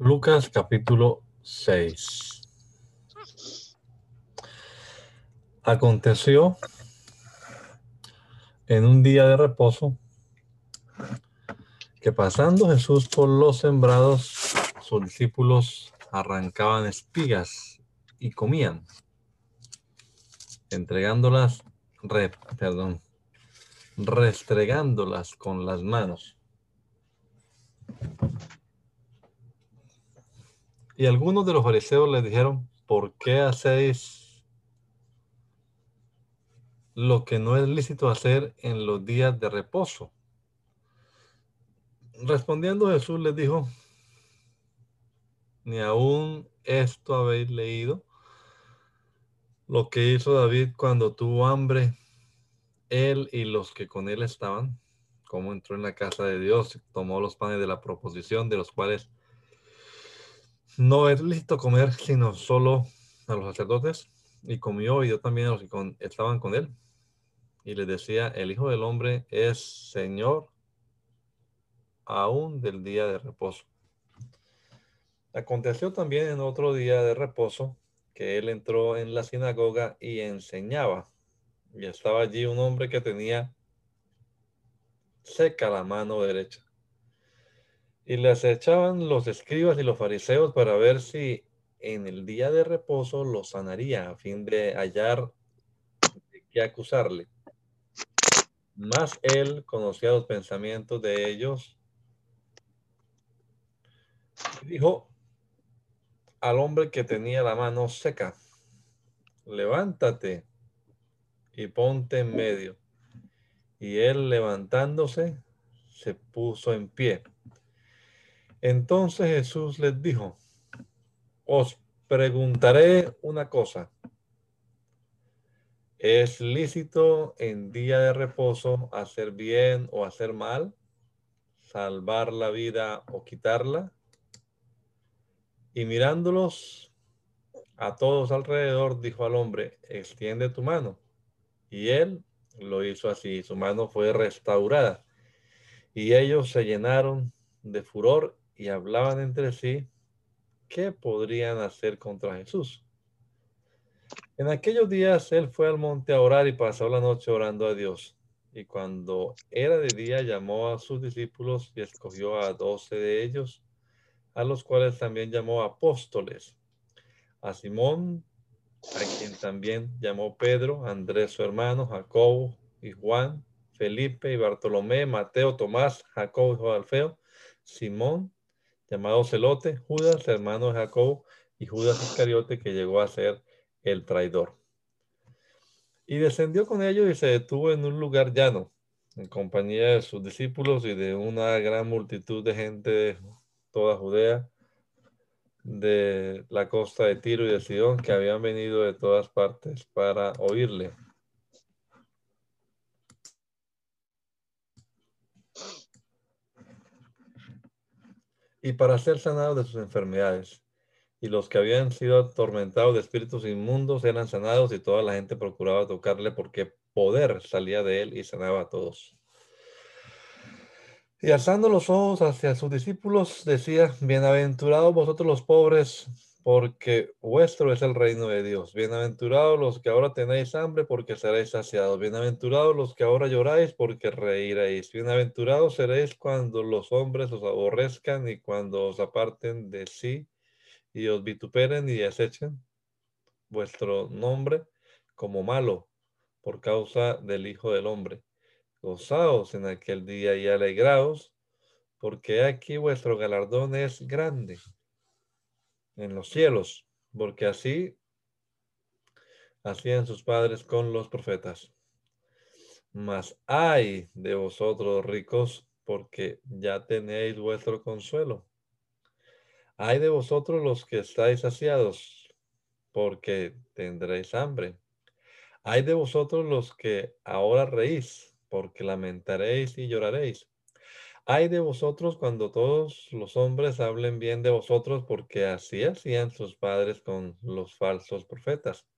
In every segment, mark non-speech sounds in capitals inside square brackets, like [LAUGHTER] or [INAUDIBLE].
Lucas capítulo 6. Aconteció en un día de reposo que pasando Jesús por los sembrados, sus discípulos arrancaban espigas y comían, entregándolas, perdón, restregándolas con las manos. Y algunos de los fariseos le dijeron, ¿por qué hacéis lo que no es lícito hacer en los días de reposo? Respondiendo Jesús les dijo, ni aún esto habéis leído, lo que hizo David cuando tuvo hambre, él y los que con él estaban, como entró en la casa de Dios, tomó los panes de la proposición, de los cuales no es lícito comer sino solo a los sacerdotes, y comió y yo también a los que estaban con él. Y le decía, el Hijo del Hombre es Señor aún del día de reposo. Aconteció también en otro día de reposo que él entró en la sinagoga y enseñaba. Y estaba allí un hombre que tenía seca la mano derecha. Y les echaban los escribas y los fariseos para ver si en el día de reposo lo sanaría a fin de hallar de qué acusarle. Mas él conocía los pensamientos de ellos. dijo al hombre que tenía la mano seca, levántate y ponte en medio. Y él levantándose se puso en pie. Entonces Jesús les dijo, os preguntaré una cosa. ¿Es lícito en día de reposo hacer bien o hacer mal? ¿Salvar la vida o quitarla? Y mirándolos a todos alrededor, dijo al hombre, extiende tu mano. Y él lo hizo así, su mano fue restaurada. Y ellos se llenaron de furor y hablaban entre sí qué podrían hacer contra Jesús. En aquellos días él fue al monte a orar y pasó la noche orando a Dios. Y cuando era de día llamó a sus discípulos y escogió a doce de ellos, a los cuales también llamó apóstoles. A Simón, a quien también llamó Pedro, Andrés su hermano, Jacobo y Juan, Felipe y Bartolomé, Mateo, Tomás, Jacobo de Alfeo, Simón, llamado Celote, Judas, hermano de Jacob, y Judas Iscariote, que llegó a ser el traidor. Y descendió con ellos y se detuvo en un lugar llano, en compañía de sus discípulos y de una gran multitud de gente de toda Judea, de la costa de Tiro y de Sidón, que habían venido de todas partes para oírle. Y para ser sanados de sus enfermedades. Y los que habían sido atormentados de espíritus inmundos eran sanados y toda la gente procuraba tocarle porque poder salía de él y sanaba a todos. Y alzando los ojos hacia sus discípulos, decía, bienaventurados vosotros los pobres, porque vuestro es el reino de Dios. Bienaventurados los que ahora tenéis hambre, porque seréis saciados. Bienaventurados los que ahora lloráis, porque reiréis. Bienaventurados seréis cuando los hombres os aborrezcan y cuando os aparten de sí y os vituperen y desechen vuestro nombre como malo por causa del Hijo del Hombre. Gozaos en aquel día y alegraos, porque aquí vuestro galardón es grande en los cielos, porque así hacían sus padres con los profetas. Mas hay de vosotros ricos, porque ya tenéis vuestro consuelo. Hay de vosotros los que estáis saciados, porque tendréis hambre. Hay de vosotros los que ahora reís, porque lamentaréis y lloraréis. Hay de vosotros cuando todos los hombres hablen bien de vosotros, porque así hacían sus padres con los falsos profetas.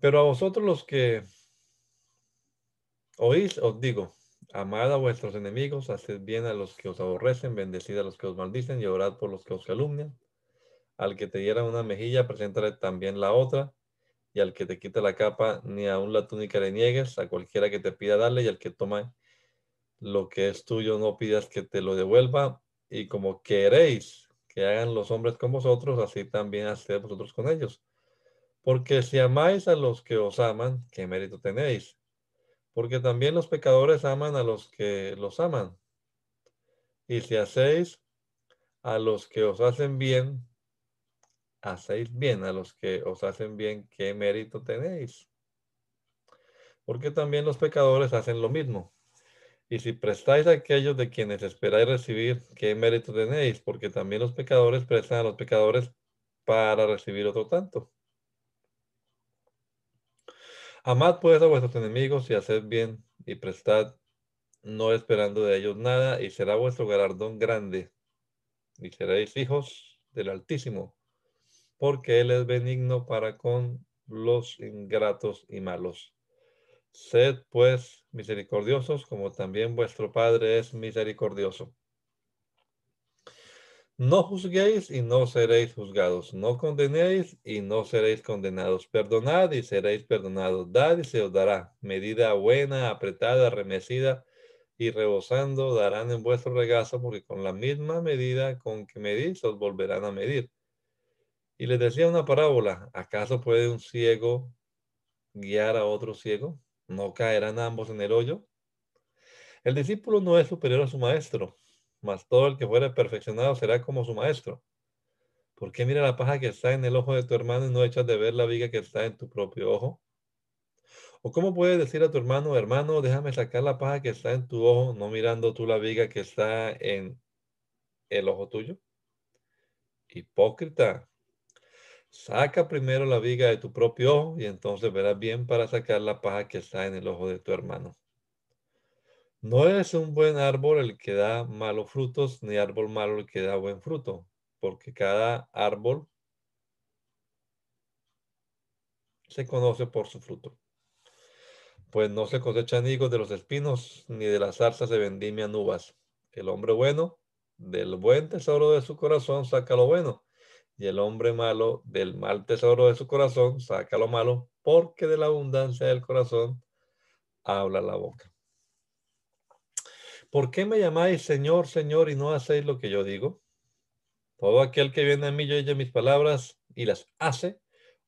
Pero a vosotros los que oís, os digo, amad a vuestros enemigos, haced bien a los que os aborrecen, bendecid a los que os maldicen y orad por los que os calumnian. Al que te diera una mejilla, preséntale también la otra y al que te quita la capa, ni aun la túnica le niegues, a cualquiera que te pida darle, y al que toma lo que es tuyo, no pidas que te lo devuelva, y como queréis que hagan los hombres con vosotros, así también haced vosotros con ellos. Porque si amáis a los que os aman, ¿qué mérito tenéis? Porque también los pecadores aman a los que los aman. Y si hacéis a los que os hacen bien, hacéis bien a los que os hacen bien, ¿qué mérito tenéis? Porque también los pecadores hacen lo mismo. Y si prestáis a aquellos de quienes esperáis recibir, ¿qué mérito tenéis? Porque también los pecadores prestan a los pecadores para recibir otro tanto. Amad pues a vuestros enemigos y haced bien y prestad, no esperando de ellos nada, y será vuestro galardón grande. Y seréis hijos del Altísimo porque Él es benigno para con los ingratos y malos. Sed pues misericordiosos, como también vuestro Padre es misericordioso. No juzguéis y no seréis juzgados. No condenéis y no seréis condenados. Perdonad y seréis perdonados. Dad y se os dará. Medida buena, apretada, remecida y rebosando darán en vuestro regazo, porque con la misma medida con que medís os volverán a medir. Y les decía una parábola, ¿acaso puede un ciego guiar a otro ciego? ¿No caerán ambos en el hoyo? El discípulo no es superior a su maestro, mas todo el que fuere perfeccionado será como su maestro. ¿Por qué mira la paja que está en el ojo de tu hermano y no echas de ver la viga que está en tu propio ojo? ¿O cómo puedes decir a tu hermano, hermano, déjame sacar la paja que está en tu ojo, no mirando tú la viga que está en el ojo tuyo? Hipócrita, Saca primero la viga de tu propio ojo y entonces verás bien para sacar la paja que está en el ojo de tu hermano. No es un buen árbol el que da malos frutos, ni árbol malo el que da buen fruto, porque cada árbol se conoce por su fruto. Pues no se cosechan higos de los espinos, ni de las zarzas se vendimian uvas. El hombre bueno, del buen tesoro de su corazón saca lo bueno, y el hombre malo del mal tesoro de su corazón saca lo malo, porque de la abundancia del corazón habla la boca. ¿Por qué me llamáis Señor, Señor y no hacéis lo que yo digo? Todo aquel que viene a mí y oye mis palabras y las hace,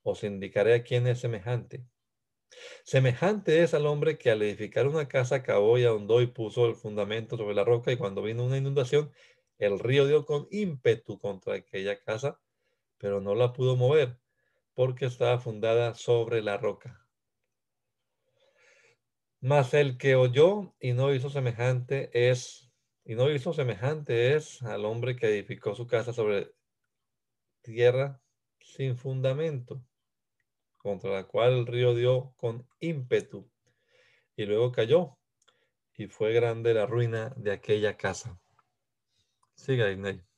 os indicaré a quién es semejante. Semejante es al hombre que al edificar una casa cavó y ahondó y puso el fundamento sobre la roca y cuando vino una inundación, el río dio con ímpetu contra aquella casa pero no la pudo mover porque estaba fundada sobre la roca. Mas el que oyó y no hizo semejante es, y no hizo semejante es al hombre que edificó su casa sobre tierra sin fundamento, contra la cual el río dio con ímpetu, y luego cayó, y fue grande la ruina de aquella casa. Siga, Inés.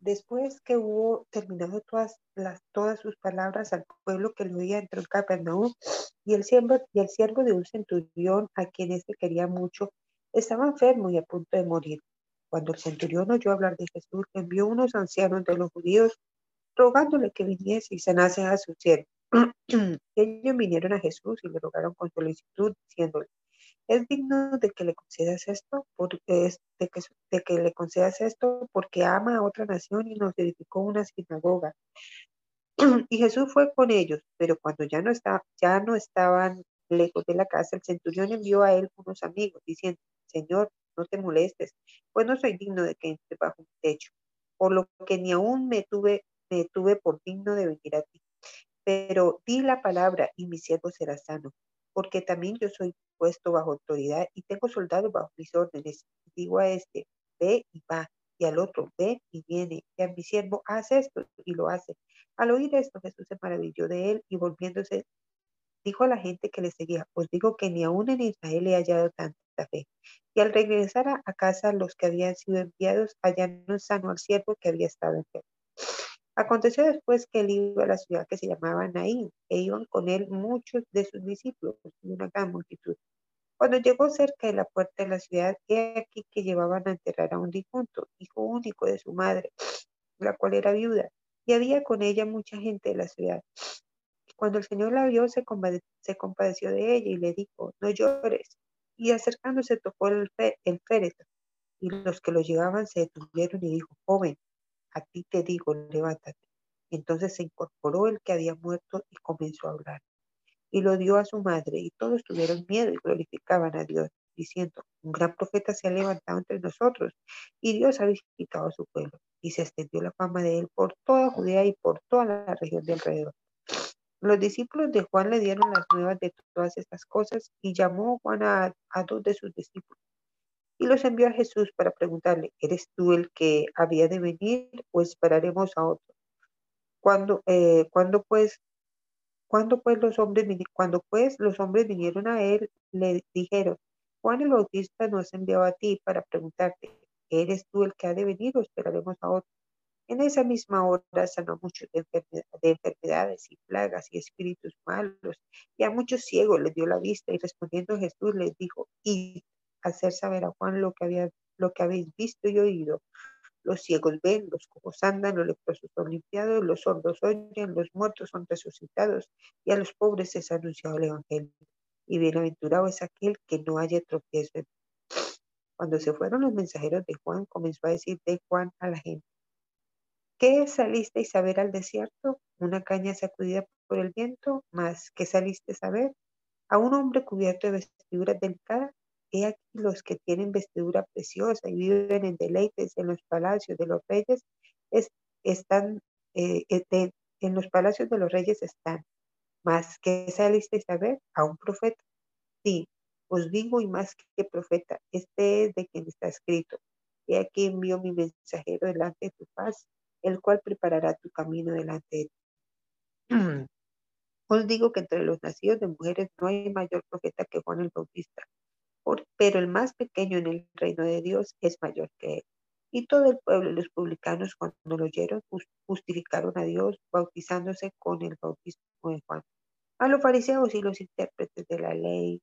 Después que hubo terminado todas, las, todas sus palabras al pueblo que lo oía, entró en Capernaum y el, siervo, y el siervo de un centurión, a quien éste quería mucho, estaba enfermo y a punto de morir. Cuando el centurión oyó hablar de Jesús, envió unos ancianos de los judíos rogándole que viniese y sanase a su siervo. [CLEARS THROAT] Ellos vinieron a Jesús y le rogaron con solicitud, diciéndole, es digno de que le concedas esto, de, que, le concedas esto porque ama a otra nación y nos edificó una sinagoga. [CLEARS THROAT] y Jesús fue con ellos, pero cuando ya no, ya no estaban lejos de la casa, el centurión envió a él unos amigos, diciendo, Señor, no te molestes, pues no soy digno de que entre bajo mi techo, por lo que ni aún me tuve, me tuve por digno de venir a ti. Pero di la palabra y mi siervo será sano, porque también yo soy puesto bajo autoridad y tengo soldados bajo mis órdenes. Digo a este, ve y va, y al otro, ve y viene, y a mi siervo, haz esto, y lo hace. Al oír esto, Jesús se maravilló de él y volviéndose, dijo a la gente que le seguía, os digo que ni aún en Israel he hallado tanta fe. Y al regresar a, casa, los que habían sido enviados hallaron sano al siervo que había estado enfermo. Aconteció después que él iba a la ciudad que se llamaba Naín, e iban con él muchos de sus discípulos y una gran multitud. Cuando llegó cerca de la puerta de la ciudad, he aquí que llevaban a enterrar a un difunto, hijo único de su madre, la cual era viuda, y había con ella mucha gente de la ciudad. Cuando el Señor la vio, se, compadeció de ella y le dijo, no llores. Y acercándose tocó el, el féretro, y los que lo llevaban se detuvieron y dijo, joven, a ti te digo, levántate. Entonces se incorporó el que había muerto y comenzó a hablar. Y lo dio a su madre, y todos tuvieron miedo y glorificaban a Dios, diciendo, un gran profeta se ha levantado entre nosotros, y Dios ha visitado a su pueblo. Y se extendió la fama de él por toda Judea y por toda la región de alrededor. Los discípulos de Juan le dieron las nuevas de todas estas cosas y llamó Juan a, a dos de sus discípulos y los envió a Jesús para preguntarle, ¿eres tú el que había de venir o esperaremos a otro? Cuando, eh, cuando pues, cuando pues los hombres, cuando pues los hombres vinieron a él, le dijeron, Juan el Bautista nos envió a ti para preguntarte, ¿eres tú el que ha de venir o esperaremos a otro? En esa misma hora sanó muchos de, de, enfermedades y plagas y espíritus malos, y a muchos ciegos les dio la vista, y respondiendo Jesús les dijo, id hacer saber a Juan lo que, había, lo que habéis visto y oído. Los ciegos ven, los cojos andan, los leprosos son limpiados, los sordos oyen, los muertos son resucitados, y a los pobres es anunciado el Evangelio. Y bienaventurado es aquel que no haya tropiezo. [SNIFFS] Cuando se fueron los mensajeros de Juan, comenzó a decir de Juan a la gente, ¿qué salisteis a ver al desierto? ¿Una caña sacudida por el viento? ¿Más qué saliste a ver? ¿A un hombre cubierto de vestiduras delicadas? He aquí los que tienen vestidura preciosa y viven en deleites en los palacios de los reyes, están, eh, eh, en los palacios de los reyes están. Más que salisteis a ver a un profeta. Sí, os digo y más que profeta, este es de quien está escrito. He aquí envío mi mensajero delante de tu paz, el cual preparará tu camino delante de ti. [CLEARS THROAT] Os digo que entre los nacidos de mujeres no hay mayor profeta que Juan el Bautista pero el más pequeño en el reino de Dios es mayor que él. Y todo el pueblo los publicanos cuando lo oyeron justificaron a Dios bautizándose con el bautismo de Juan. A los fariseos y los intérpretes de la ley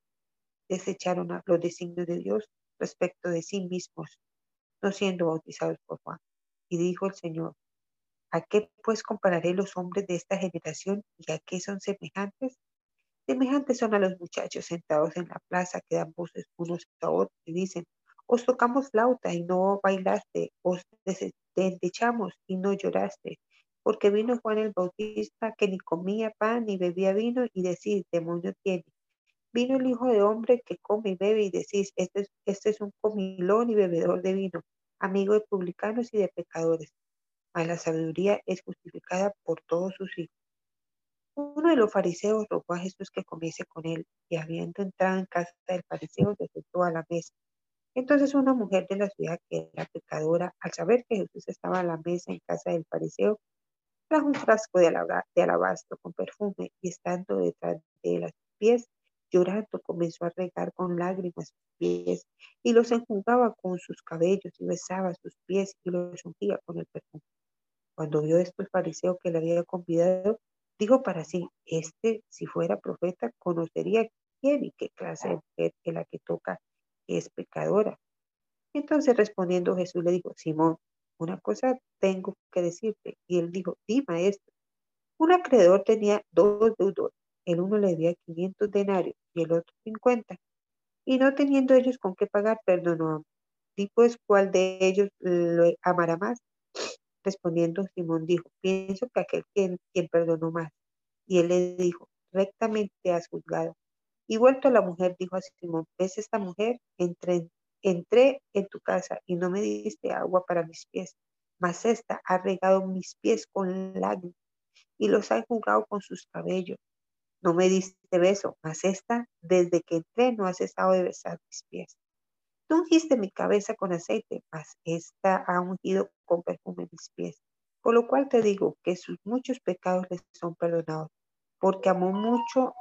desecharon los designios de Dios respecto de sí mismos, no siendo bautizados por Juan. Y dijo el Señor, ¿a qué pues compararé los hombres de esta generación y a qué son semejantes? Semejantes son a los muchachos sentados en la plaza que dan voces unos a otros y dicen, os tocamos flauta y no bailaste, os desechamos y no lloraste, porque vino Juan el Bautista que ni comía pan ni bebía vino y decís, demonio tiene. Vino el Hijo de Hombre que come y bebe y decís, este es, este es un comilón y bebedor de vino, amigo de publicanos y de pecadores. Mas la sabiduría es justificada por todos sus hijos. Uno de los fariseos rogó a Jesús que comiese con él, y habiendo entrado en casa del fariseo, se sentó a la mesa. Entonces una mujer de la ciudad que era pecadora, al saber que Jesús estaba a la mesa en casa del fariseo, trajo un frasco de, alabastro con perfume y estando detrás de los pies, llorando, comenzó a regar con lágrimas sus pies y los enjugaba con sus cabellos y besaba sus pies y los ungía con el perfume. Cuando vio esto el fariseo que le había convidado, Dijo para sí, este, si fuera profeta, conocería quién y qué clase de mujer es la que toca es pecadora. Entonces respondiendo Jesús le dijo, Simón, una cosa tengo que decirte. Y él dijo, di maestro. Un acreedor tenía dos deudores. El uno le debía 500 denarios y el otro 50. Y no teniendo ellos con qué pagar, perdonó Di pues cuál de ellos lo amará más. Respondiendo Simón dijo, pienso que aquel quien, perdonó más. Y él le dijo, rectamente has juzgado. Y vuelto a la mujer, dijo a Simón, ¿ves esta mujer? Entre, entré en tu casa y no me diste agua para mis pies, mas esta ha regado mis pies con lágrimas y los ha enjugado con sus cabellos. No me diste beso, mas esta, desde que entré, no ha cesado de besar mis pies. Tú ungiste mi cabeza con aceite, mas esta ha ungido con perfume mis pies. Por lo cual te digo que sus muchos pecados les son perdonados, porque amó mucho,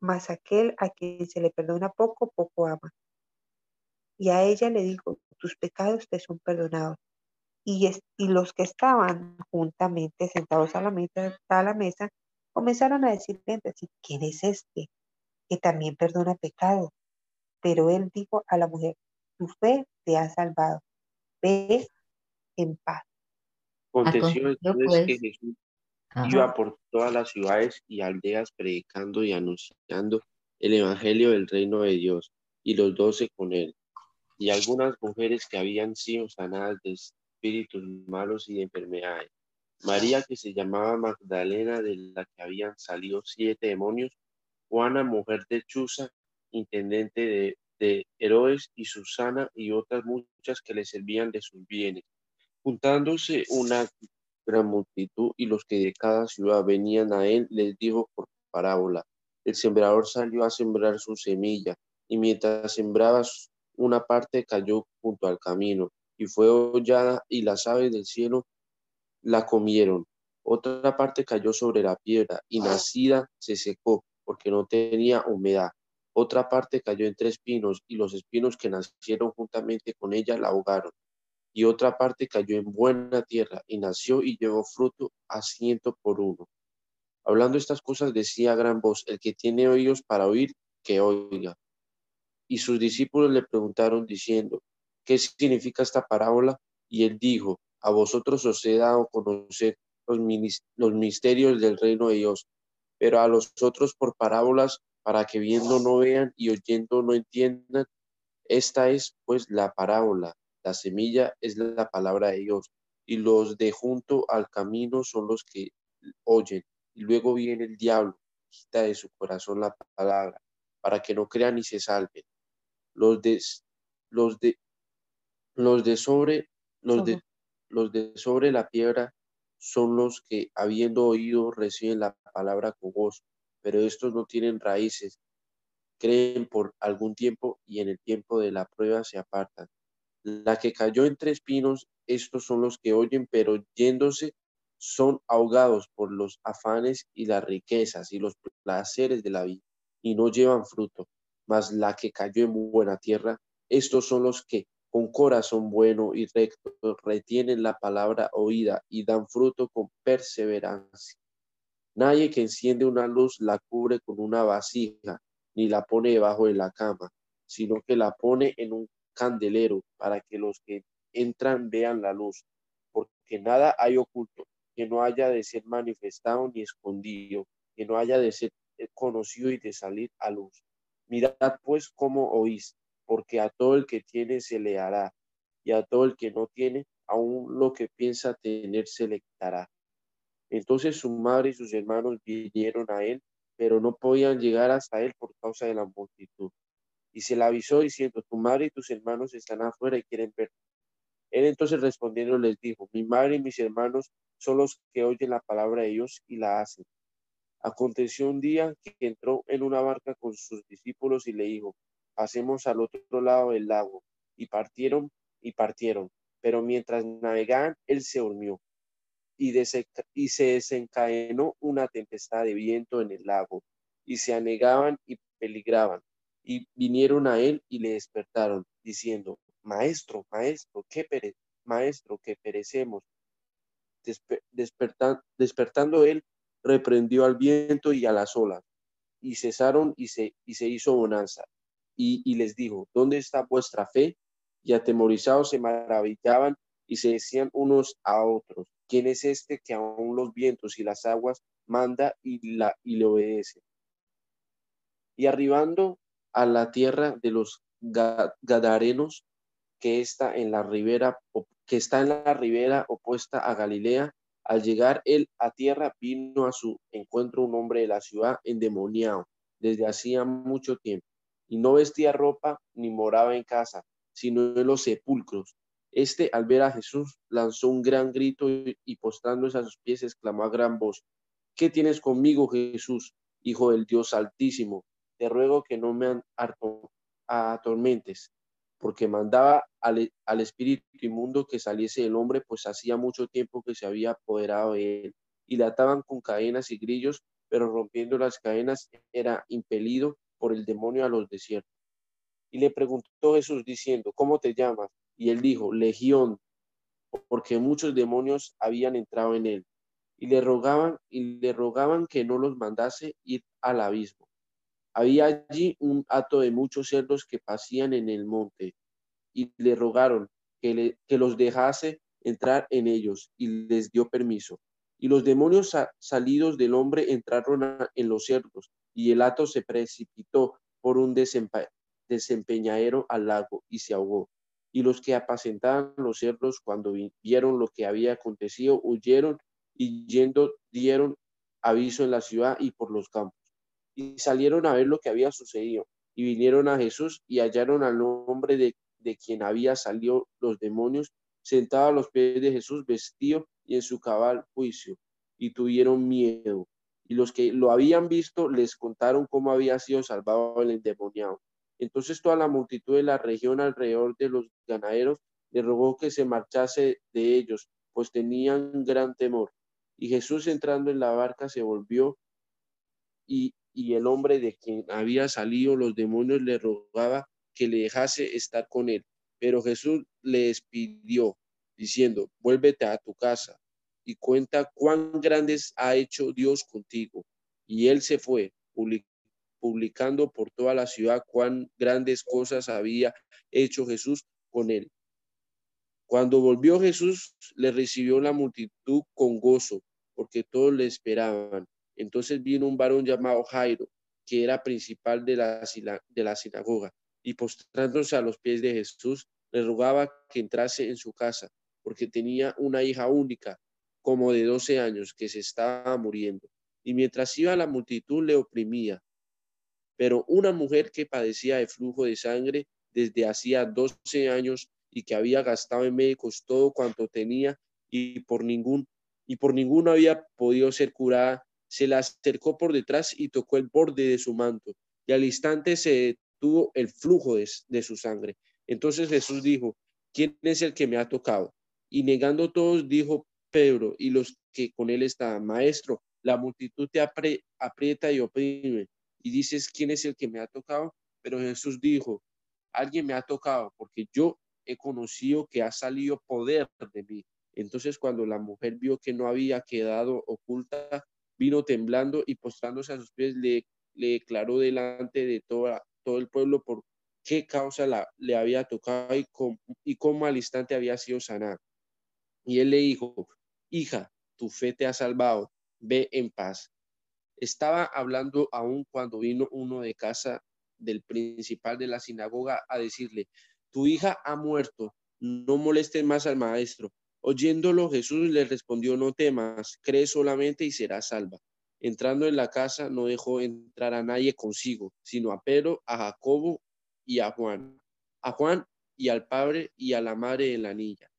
mas aquel a quien se le perdona poco, poco ama. Y a ella le dijo, tus pecados te son perdonados. Y, y los que estaban juntamente sentados a la, mesa, comenzaron a decirle entre sí, ¿quién es este que también perdona pecados? Pero él dijo a la mujer, tu fe te ha salvado. Ve en paz. Aconteció entonces pues, que Jesús iba por todas las ciudades y aldeas predicando y anunciando el evangelio del reino de Dios y los doce con él. Y algunas mujeres que habían sido sanadas de espíritus malos y de enfermedades. María, que se llamaba Magdalena, de la que habían salido siete demonios. Juana, mujer de Chuza, intendente de, de Herodes, y Susana, y otras muchas que le servían de sus bienes. Juntándose una gran multitud y los que de cada ciudad venían a él, les dijo por parábola, el sembrador salió a sembrar su semilla, y mientras sembraba una parte cayó junto al camino, y fue hollada, y las aves del cielo la comieron. Otra parte cayó sobre la piedra, y nacida se secó, porque no tenía humedad. Otra parte cayó entre espinos, y los espinos que nacieron juntamente con ella la ahogaron y otra parte cayó en buena tierra y nació y llevó fruto a ciento por uno. Hablando estas cosas decía a gran voz, el que tiene oídos para oír, que oiga. Y sus discípulos le preguntaron diciendo, ¿qué significa esta parábola? Y él dijo, a vosotros os he dado conocer los, los misterios del reino de Dios, pero a los otros por parábolas, para que viendo no vean y oyendo no entiendan. Esta es pues la parábola la semilla es la palabra de Dios y los de junto al camino son los que oyen. Y luego viene el diablo, quita de su corazón la palabra para que no crean y se salven. Los de, los de, los de sobre, los de, los de sobre la piedra son los que, habiendo oído, reciben la palabra con voz, pero estos no tienen raíces, creen por algún tiempo y en el tiempo de la prueba se apartan. La que cayó entre espinos, estos son los que oyen, pero yéndose son ahogados por los afanes y las riquezas y los placeres de la vida y no llevan fruto. Mas la que cayó en buena tierra, estos son los que con corazón bueno y recto retienen la palabra oída y dan fruto con perseverancia. Nadie que enciende una luz la cubre con una vasija, ni la pone debajo de la cama, sino que la pone en un candelero para que los que entran vean la luz, porque nada hay oculto que no haya de ser manifestado ni escondido, que no haya de ser conocido y de salir a luz. Mirad pues cómo oís, porque a todo el que tiene se le hará, y a todo el que no tiene, aún lo que piensa tener se le quitará. Entonces su madre y sus hermanos vinieron a él, pero no podían llegar hasta él por causa de la multitud y se le avisó diciendo, tu madre y tus hermanos están afuera y quieren ver. Él entonces respondiendo les dijo, mi madre y mis hermanos son los que oyen la palabra de Dios y la hacen. Aconteció un día que entró en una barca con sus discípulos y le dijo, pasemos al otro lado del lago. Y partieron y partieron. Pero mientras navegaban, él se durmió y, se desencadenó una tempestad de viento en el lago y se anegaban y peligraban y vinieron a él y le despertaron, diciendo, Maestro, maestro, ¿qué pere maestro, que perecemos. despertando él, reprendió al viento y a las olas, y cesaron y se, y se hizo bonanza. Y les dijo, ¿dónde está vuestra fe? Y atemorizados se maravillaban y se decían unos a otros, ¿quién es este que aún los vientos y las aguas manda y, la, y le obedece? Y arribando a la tierra de los Gadarenos, que está en la ribera, que está en la ribera opuesta a Galilea. Al llegar él a tierra, vino a su encuentro un hombre de la ciudad endemoniado desde hacía mucho tiempo, y no vestía ropa ni moraba en casa, sino en los sepulcros. Este, al ver a Jesús, lanzó un gran grito y, postrándose a sus pies, exclamó a gran voz, ¿qué tienes conmigo, Jesús, Hijo del Dios Altísimo? Te ruego que no me atormentes, porque mandaba al, al espíritu inmundo que saliese del hombre, pues hacía mucho tiempo que se había apoderado de él, y le ataban con cadenas y grillos, pero rompiendo las cadenas era impelido por el demonio a los desiertos. Y le preguntó Jesús diciendo, ¿cómo te llamas? Y él dijo, Legión, porque muchos demonios habían entrado en él. Y le rogaban y le rogaban que no los mandase ir al abismo. Había allí un hato de muchos cerdos que pasían en el monte y le rogaron que, le, que los dejase entrar en ellos y les dio permiso. Y los demonios salidos del hombre entraron en los cerdos y el hato se precipitó por un desempeñadero al lago y se ahogó. Y los que apacentaban los cerdos cuando vieron lo que había acontecido, huyeron y yendo dieron aviso en la ciudad y por los campos. Y salieron a ver lo que había sucedido. Y vinieron a Jesús y hallaron al hombre de, de quien había salido los demonios, sentado a los pies de Jesús, vestido y en su cabal juicio. Y tuvieron miedo. Y los que lo habían visto les contaron cómo había sido salvado el endemoniado. Entonces toda la multitud de la región alrededor de los ganaderos le rogó que se marchase de ellos, pues tenían gran temor. Y Jesús entrando en la barca se volvió y, y el hombre de quien había salido los demonios le rogaba que le dejase estar con él. Pero Jesús le despidió, diciendo, vuélvete a tu casa y cuenta cuán grandes ha hecho Dios contigo. Y él se fue, publicando por toda la ciudad cuán grandes cosas había hecho Jesús con él. Cuando volvió Jesús, le recibió la multitud con gozo, porque todos le esperaban. Entonces vino un varón llamado Jairo, que era principal de la, sinagoga, y postrándose a los pies de Jesús, le rogaba que entrase en su casa, porque tenía una hija única, como de doce años, que se estaba muriendo. Y mientras iba la multitud le oprimía, pero una mujer que padecía de flujo de sangre desde hacía 12 años y que había gastado en médicos todo cuanto tenía y por ningún y por ninguno había podido ser curada, se la acercó por detrás y tocó el borde de su manto, y al instante se detuvo el flujo de, de su sangre. Entonces Jesús dijo, ¿quién es el que me ha tocado? Y negando todos, dijo Pedro y los que con él estaban, Maestro, la multitud te aprieta y oprime, y dices, ¿quién es el que me ha tocado? Pero Jesús dijo, alguien me ha tocado porque yo he conocido que ha salido poder de mí. Entonces cuando la mujer vio que no había quedado oculta, vino temblando y postrándose a sus pies, le, declaró delante de todo el pueblo por qué causa la, le había tocado y, y cómo al instante había sido sanada. Y él le dijo, hija, tu fe te ha salvado, ve en paz. Estaba hablando aún cuando vino uno de casa del principal de la sinagoga a decirle, tu hija ha muerto, no molestes más al maestro. Oyéndolo, Jesús le respondió, no temas, cree solamente y serás salva. Entrando en la casa, no dejó entrar a nadie consigo, sino a Pedro, a Jacobo y a Juan, a Juan y al padre y a la madre de la niña.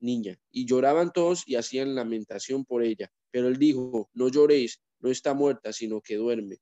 Niña, y lloraban todos y hacían lamentación por ella. Pero él dijo, no lloréis, no está muerta, sino que duerme.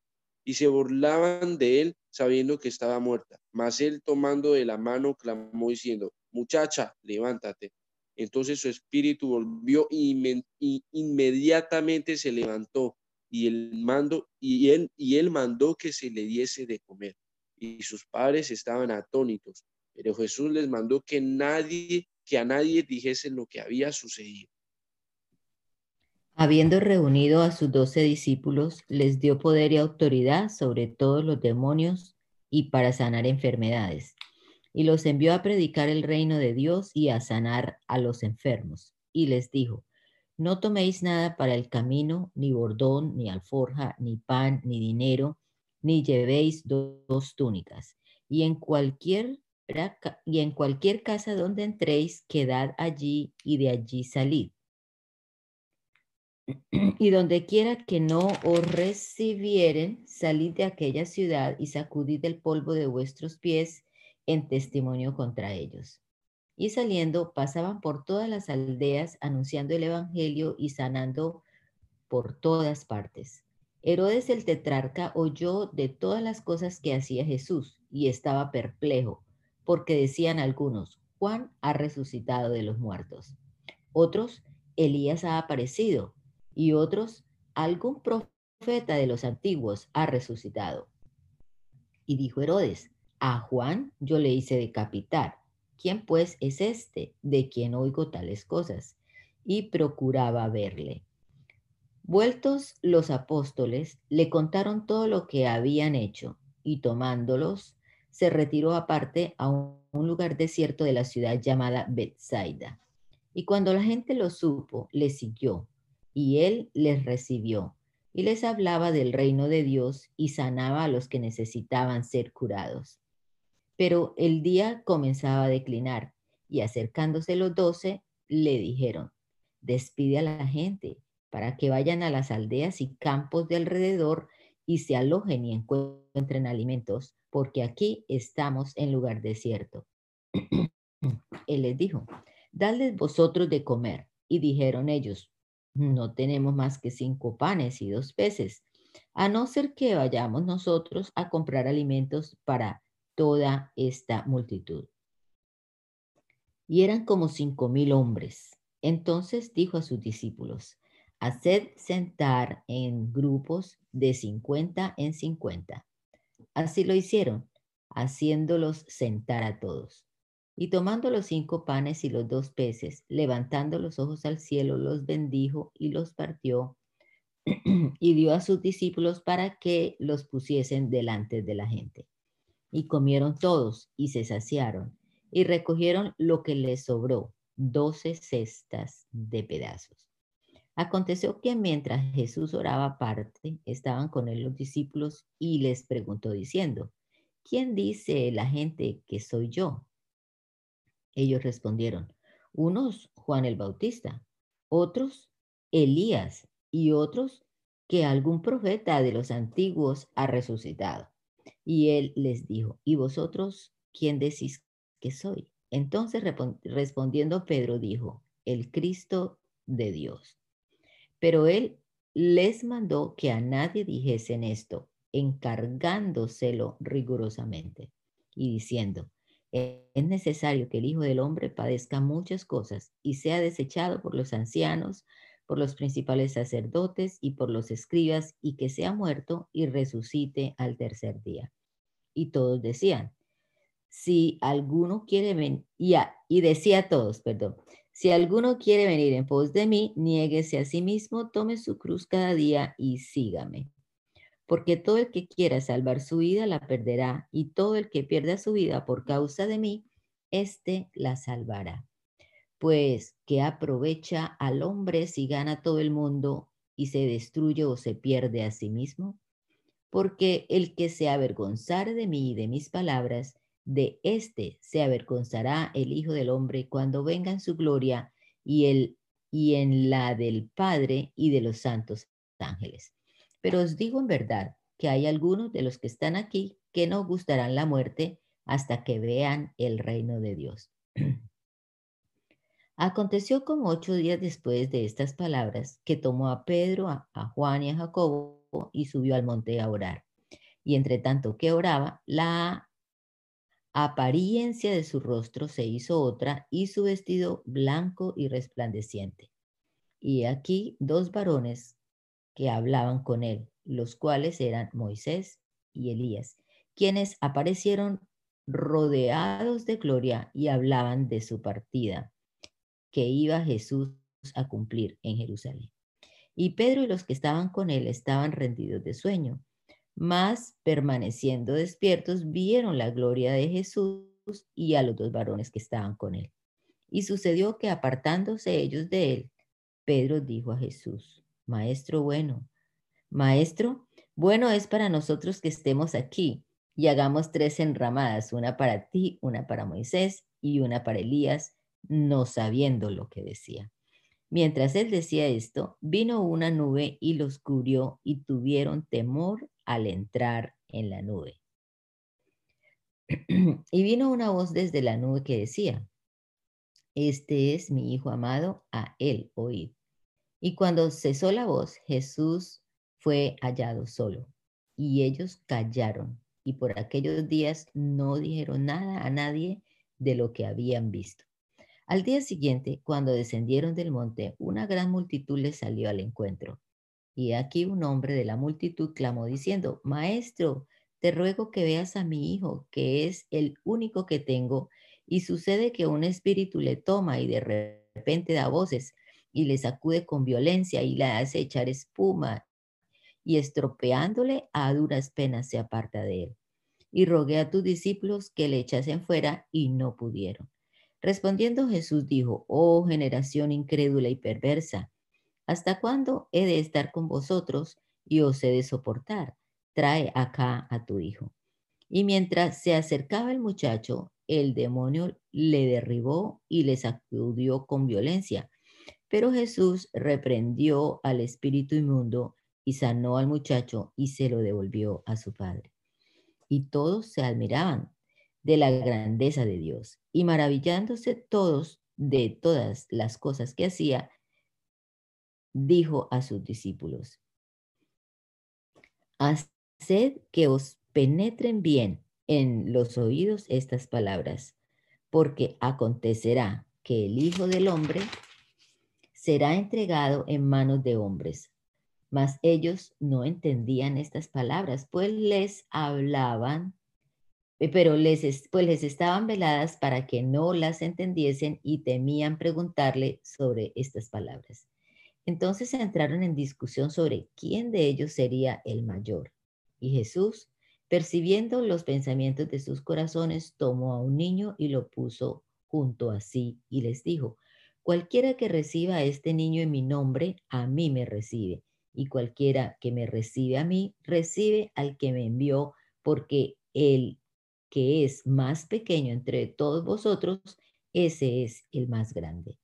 Y se burlaban de él sabiendo que estaba muerta. Mas él tomando de la mano clamó diciendo, muchacha, levántate. Entonces su espíritu volvió y, inmediatamente se levantó y el mando y él y él mandó que se le diese de comer. Y sus padres estaban atónitos, pero Jesús les mandó que nadie que a nadie dijese lo que había sucedido. Habiendo reunido a sus doce discípulos, les dio poder y autoridad sobre todos los demonios y para sanar enfermedades. Y los envió a predicar el reino de Dios y a sanar a los enfermos. Y les dijo, no toméis nada para el camino, ni bordón, ni alforja, ni pan, ni dinero, ni llevéis dos túnicas. Y en cualquier y en cualquier casa donde entréis, quedad allí y de allí salid y donde quiera que no os recibieren, salid de aquella ciudad y sacudid el polvo de vuestros pies en testimonio contra ellos. Y saliendo, pasaban por todas las aldeas anunciando el Evangelio y sanando por todas partes. Herodes el tetrarca oyó de todas las cosas que hacía Jesús y estaba perplejo, porque decían algunos, Juan ha resucitado de los muertos. Otros, Elías ha aparecido. Y otros, algún profeta de los antiguos ha resucitado. Y dijo Herodes, a Juan yo le hice decapitar. ¿Quién pues es este de quien oigo tales cosas? Y procuraba verle. Vueltos los apóstoles, le contaron todo lo que habían hecho, y tomándolos, se retiró aparte a un lugar desierto de la ciudad llamada Bethsaida. Y cuando la gente lo supo, le siguió, y él les recibió, y les hablaba del reino de Dios y sanaba a los que necesitaban ser curados. Pero el día comenzaba a declinar, y acercándose los doce, le dijeron, despide a la gente para que vayan a las aldeas y campos de alrededor y se alojen y encuentren alimentos, porque aquí estamos en lugar desierto. [CLEARS THROAT] Él les dijo, dadles vosotros de comer. Y dijeron ellos, no tenemos más que cinco panes y dos peces, a no ser que vayamos nosotros a comprar alimentos para toda esta multitud. Y eran como cinco mil hombres. Entonces dijo a sus discípulos, Haced sentar en grupos de 50 en 50. Así lo hicieron, haciéndolos sentar a todos. Y tomando los cinco panes y los dos peces, levantando los ojos al cielo, los bendijo y los partió [CLEARS THROAT] y dio a sus discípulos para que los pusiesen delante de la gente. Y comieron todos y se saciaron y recogieron lo que les sobró, doce cestas de pedazos. Aconteció que mientras Jesús oraba aparte, estaban con él los discípulos y les preguntó diciendo, ¿quién dice la gente que soy yo? Ellos respondieron, unos Juan el Bautista, otros Elías y otros que algún profeta de los antiguos ha resucitado. Y él les dijo, ¿y vosotros quién decís que soy? Entonces respondiendo Pedro dijo, el Cristo de Dios. Pero él les mandó que a nadie dijesen esto, encargándoselo rigurosamente y diciendo, es necesario que el Hijo del Hombre padezca muchas cosas y sea desechado por los ancianos, por los principales sacerdotes y por los escribas, y que sea muerto y resucite al tercer día. Y todos decían, si alguno quiere venir, y decía a todos, perdón, si alguno quiere venir en pos de mí, niéguese a sí mismo, tome su cruz cada día y sígame. Porque todo el que quiera salvar su vida la perderá, y todo el que pierda su vida por causa de mí, éste la salvará. Pues, ¿qué aprovecha al hombre si gana todo el mundo y se destruye o se pierde a sí mismo? Porque el que se avergonzare de mí y de mis palabras, de éste se avergonzará el Hijo del Hombre cuando venga en su gloria y, el, y en la del Padre y de los santos ángeles. Pero os digo en verdad que hay algunos de los que están aquí que no gustarán la muerte hasta que vean el reino de Dios. [CLEARS THROAT] Aconteció como ocho días después de estas palabras que tomó a Pedro, a, Juan y a Jacobo y subió al monte a orar. Y entre tanto que oraba, la apariencia de su rostro se hizo otra y su vestido blanco y resplandeciente. Y aquí dos varones que hablaban con él, los cuales eran Moisés y Elías, quienes aparecieron rodeados de gloria y hablaban de su partida que iba Jesús a cumplir en Jerusalén. Y Pedro y los que estaban con él estaban rendidos de sueño mas permaneciendo despiertos vieron la gloria de Jesús y a los dos varones que estaban con él. Y sucedió que apartándose ellos de él, Pedro dijo a Jesús, Maestro bueno, Maestro, bueno es para nosotros que estemos aquí y hagamos tres enramadas, una para ti, una para Moisés y una para Elías, no sabiendo lo que decía. Mientras él decía esto, vino una nube y los cubrió y tuvieron temor al entrar en la nube. [CLEARS THROAT] y vino una voz desde la nube que decía, este es mi Hijo amado, a él oíd. Y cuando cesó la voz, Jesús fue hallado solo, y ellos callaron, y por aquellos días no dijeron nada a nadie de lo que habían visto. Al día siguiente, cuando descendieron del monte, una gran multitud les salió al encuentro. Y aquí un hombre de la multitud clamó diciendo, Maestro, te ruego que veas a mi hijo, que es el único que tengo, y sucede que un espíritu le toma y de repente da voces y le sacude con violencia y le hace echar espuma y estropeándole a duras penas se aparta de él. Y rogué a tus discípulos que le echasen fuera y no pudieron. Respondiendo Jesús dijo, oh generación incrédula y perversa, ¿hasta cuándo he de estar con vosotros y os he de soportar? Trae acá a tu hijo. Y mientras se acercaba el muchacho, el demonio le derribó y le sacudió con violencia. Pero Jesús reprendió al espíritu inmundo y sanó al muchacho y se lo devolvió a su padre. Y todos se admiraban de la grandeza de Dios. Y maravillándose todos de todas las cosas que hacía, dijo a sus discípulos, haced que os penetren bien en los oídos estas palabras, porque acontecerá que el Hijo del Hombre será entregado en manos de hombres. Mas ellos no entendían estas palabras, pues les hablaban eh, pero les, pues les estaban veladas para que no las entendiesen y temían preguntarle sobre estas palabras. Entonces entraron en discusión sobre quién de ellos sería el mayor. Y Jesús, percibiendo los pensamientos de sus corazones, tomó a un niño y lo puso junto a sí y les dijo, cualquiera que reciba a este niño en mi nombre, a mí me recibe. Y cualquiera que me recibe a mí, recibe al que me envió, porque él que es más pequeño entre todos vosotros, ese es el más grande.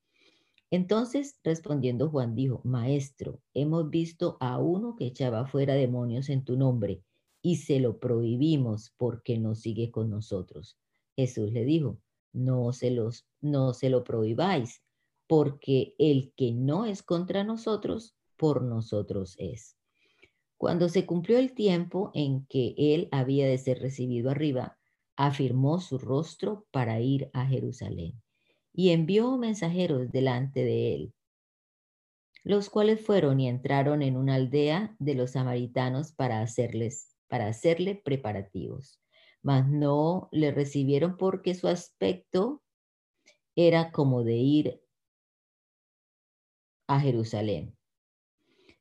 Entonces, respondiendo Juan, dijo, Maestro, hemos visto a uno que echaba fuera demonios en tu nombre y se lo prohibimos porque no sigue con nosotros. Jesús le dijo, no se, los, no se lo prohibáis, porque el que no es contra nosotros, por nosotros es. Cuando se cumplió el tiempo en que él había de ser recibido arriba, afirmó su rostro para ir a Jerusalén y envió mensajeros delante de él, los cuales fueron y entraron en una aldea de los samaritanos para hacerles para hacerle preparativos. Mas no le recibieron porque su aspecto era como de ir a Jerusalén.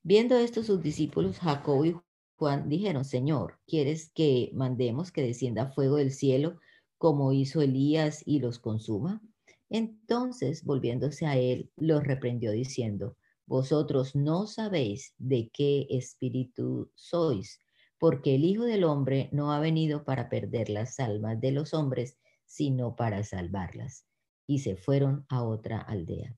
Viendo esto sus discípulos Jacob y Juan dijeron, Señor, ¿quieres que mandemos que descienda fuego del cielo como hizo Elías y los consuma? Entonces, volviéndose a él, los reprendió diciendo, Vosotros no sabéis de qué espíritu sois, porque el Hijo del Hombre no ha venido para perder las almas de los hombres, sino para salvarlas. Y se fueron a otra aldea.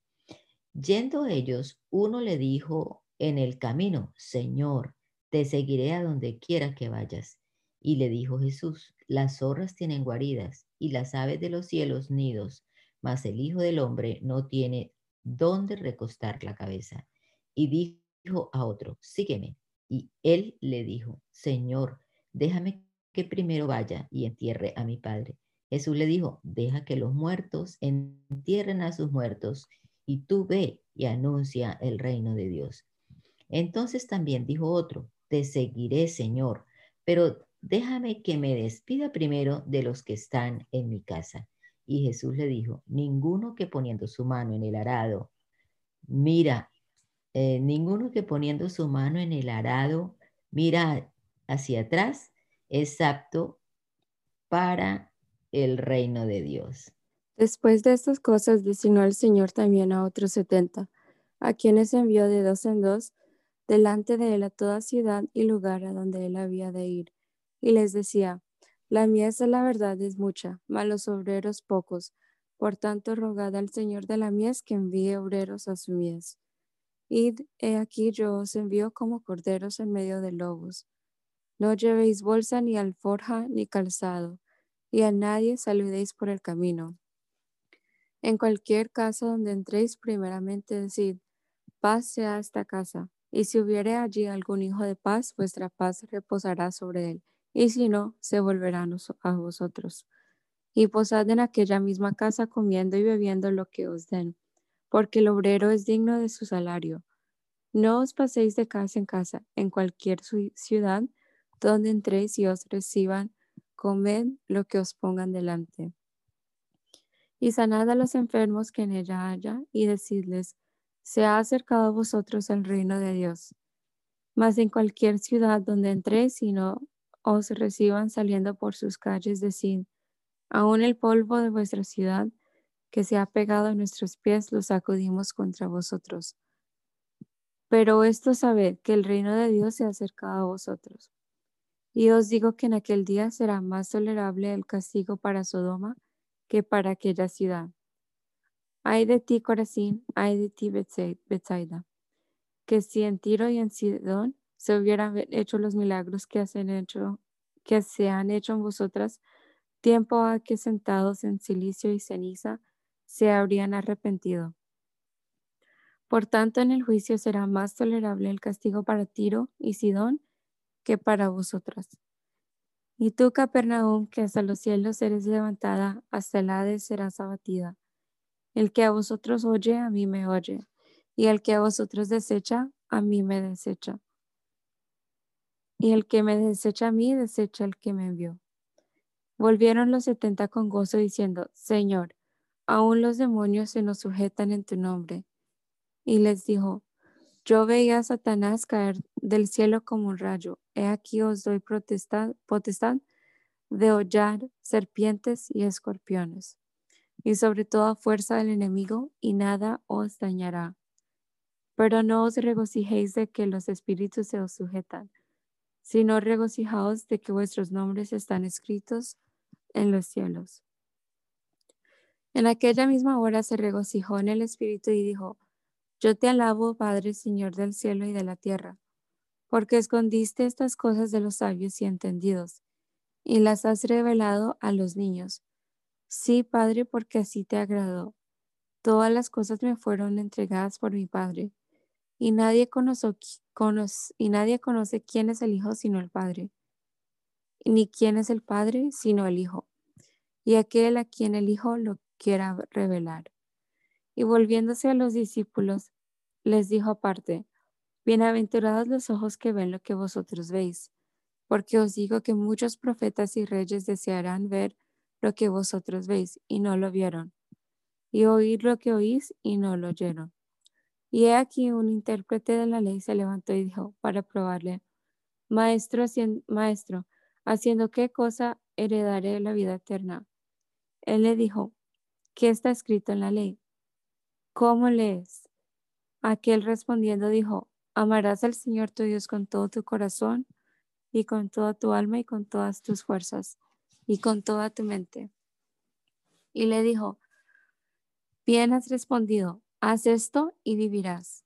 Yendo ellos, uno le dijo en el camino, Señor, te seguiré a donde quiera que vayas. Y le dijo Jesús, las zorras tienen guaridas y las aves de los cielos nidos, mas el Hijo del Hombre no tiene dónde recostar la cabeza. Y dijo a otro, sígueme. Y él le dijo, Señor, déjame que primero vaya y entierre a mi Padre. Jesús le dijo, deja que los muertos entierren a sus muertos, y tú ve y anuncia el reino de Dios. Entonces también dijo otro, te seguiré, Señor, pero déjame que me despida primero de los que están en mi casa. Y Jesús le dijo, ninguno que poniendo su mano en el arado, mira, eh, ninguno que poniendo su mano en el arado, mira hacia atrás, es apto para el reino de Dios. Después de estas cosas, destinó el Señor también a otros setenta, a quienes envió de dos en dos delante de él a toda ciudad y lugar a donde él había de ir. Y les decía, la mies de la verdad es mucha, mas los obreros pocos. Por tanto, rogad al Señor de la mies que envíe obreros a su mies. Id, he aquí yo os envío como corderos en medio de lobos. No llevéis bolsa ni alforja ni calzado, y a nadie saludéis por el camino. En cualquier casa donde entréis, primeramente decid, paz sea esta casa. Y si hubiere allí algún hijo de paz, vuestra paz reposará sobre él, y si no, se volverán a vosotros. Y posad en aquella misma casa comiendo y bebiendo lo que os den, porque el obrero es digno de su salario. No os paséis de casa en casa, en cualquier ciudad donde entréis y os reciban, comed lo que os pongan delante. Y sanad a los enfermos que en ella haya, y decidles, se ha acercado a vosotros el reino de Dios. Mas en cualquier ciudad donde entréis y no os reciban saliendo por sus calles, decid, aún el polvo de vuestra ciudad que se ha pegado a nuestros pies lo sacudimos contra vosotros. Pero esto sabed que el reino de Dios se ha acercado a vosotros. Y os digo que en aquel día será más tolerable el castigo para Sodoma que para aquella ciudad. Ay de ti, Corazín, ay de ti, Betsaida, que si en Tiro y en Sidón se hubieran hecho los milagros que, que se han hecho en vosotras, tiempo a que sentados en silicio y ceniza se habrían arrepentido. Por tanto, en el juicio será más tolerable el castigo para Tiro y Sidón que para vosotras. Y tú, Capernaum, que hasta los cielos eres levantada, hasta el Hades serás abatida. El que a vosotros oye, a mí me oye, y el que a vosotros desecha, a mí me desecha. Y el que me desecha a mí, desecha al que me envió. Volvieron los setenta con gozo diciendo, Señor, aún los demonios se nos sujetan en tu nombre. Y les dijo, yo veía a Satanás caer del cielo como un rayo. He aquí os doy potestad, de hollar serpientes y escorpiones, y sobre toda fuerza del enemigo, y nada os dañará. Pero no os regocijéis de que los espíritus se os sujetan, sino regocijaos de que vuestros nombres están escritos en los cielos. En aquella misma hora se regocijó en el espíritu y dijo, yo te alabo, Padre, Señor del cielo y de la tierra, porque escondiste estas cosas de los sabios y entendidos, y las has revelado a los niños. Sí, Padre, porque así te agradó. Todas las cosas me fueron entregadas por mi Padre, y nadie, conoce, quién es el Hijo sino el Padre, ni quién es el Padre sino el Hijo, y aquel a quien el Hijo lo quiera revelar. Y volviéndose a los discípulos, les dijo aparte, Bienaventurados los ojos que ven lo que vosotros veis, porque os digo que muchos profetas y reyes desearán ver lo que vosotros veis y no lo vieron, y oír lo que oís y no lo oyeron. Y he aquí un intérprete de la ley se levantó y dijo, para probarle, Maestro, maestro, haciendo qué cosa heredaré la vida eterna. Él le dijo, ¿qué está escrito en la ley? ¿Cómo lees? Aquel respondiendo dijo, amarás al Señor tu Dios con todo tu corazón y con toda tu alma y con todas tus fuerzas y con toda tu mente. Y le dijo, bien has respondido, haz esto y vivirás.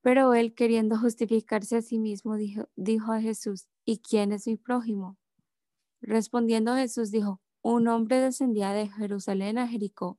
Pero él, queriendo justificarse a sí mismo, dijo, dijo a Jesús, ¿y quién es mi prójimo? Respondiendo Jesús dijo, un hombre descendía de Jerusalén a Jericó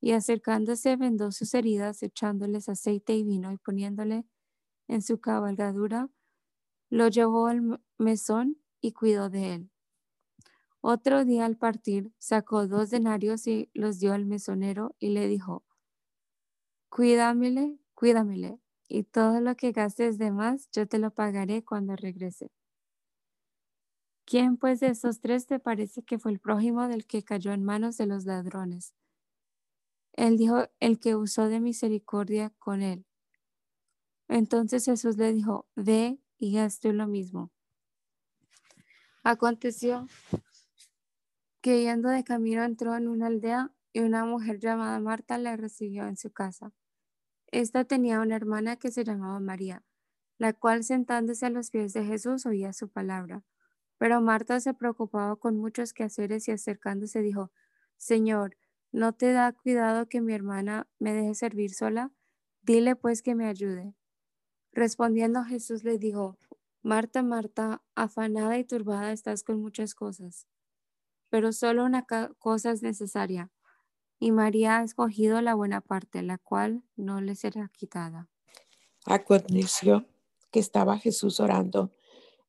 y acercándose vendó sus heridas, echándoles aceite y vino y poniéndole en su cabalgadura, lo llevó al mesón y cuidó de él. Otro día al partir, sacó dos denarios y los dio al mesonero y le dijo, cuídamele, cuídamele, y todo lo que gastes de más, yo te lo pagaré cuando regrese. ¿Quién pues de esos tres te parece que fue el prójimo del que cayó en manos de los ladrones? Él dijo, el que usó de misericordia con él. Entonces Jesús le dijo, ve y haz tú lo mismo. Aconteció que yendo de camino entró en una aldea y una mujer llamada Marta le recibió en su casa. Esta tenía una hermana que se llamaba María, la cual sentándose a los pies de Jesús oía su palabra. Pero Marta se preocupaba con muchos quehaceres y acercándose dijo, Señor, ¿no te da cuidado que mi hermana me deje servir sola? Dile pues que me ayude. Respondiendo Jesús le dijo, Marta, Marta, afanada y turbada estás con muchas cosas, pero solo una cosa es necesaria, y María ha escogido la buena parte, la cual no le será quitada. Aconteció que estaba Jesús orando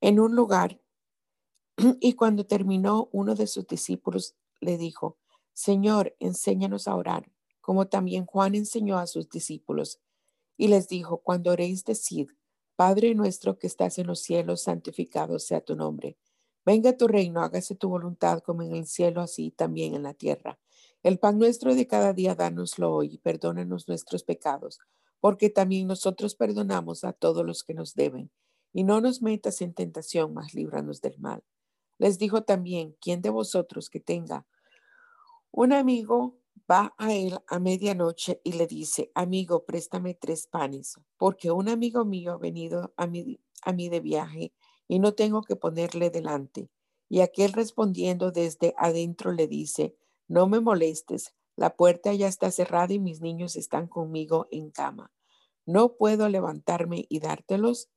en un lugar, [CLEARS THROAT] y cuando terminó, uno de sus discípulos le dijo, Señor, enséñanos a orar, como también Juan enseñó a sus discípulos. Y les dijo, cuando oréis, decid, Padre nuestro que estás en los cielos, santificado sea tu nombre. Venga tu reino, hágase tu voluntad como en el cielo, así también en la tierra. El pan nuestro de cada día, dánoslo hoy y perdónanos nuestros pecados, porque también nosotros perdonamos a todos los que nos deben. Y no nos metas en tentación, mas líbranos del mal. Les dijo también, ¿quién de vosotros que tenga un amigo va a él a medianoche y le dice, amigo, préstame tres panes, porque un amigo mío ha venido a mí, a mí de viaje y no tengo que ponerle delante. Y aquel respondiendo desde adentro le dice, no me molestes, la puerta ya está cerrada y mis niños están conmigo en cama. ¿No puedo levantarme y dártelos?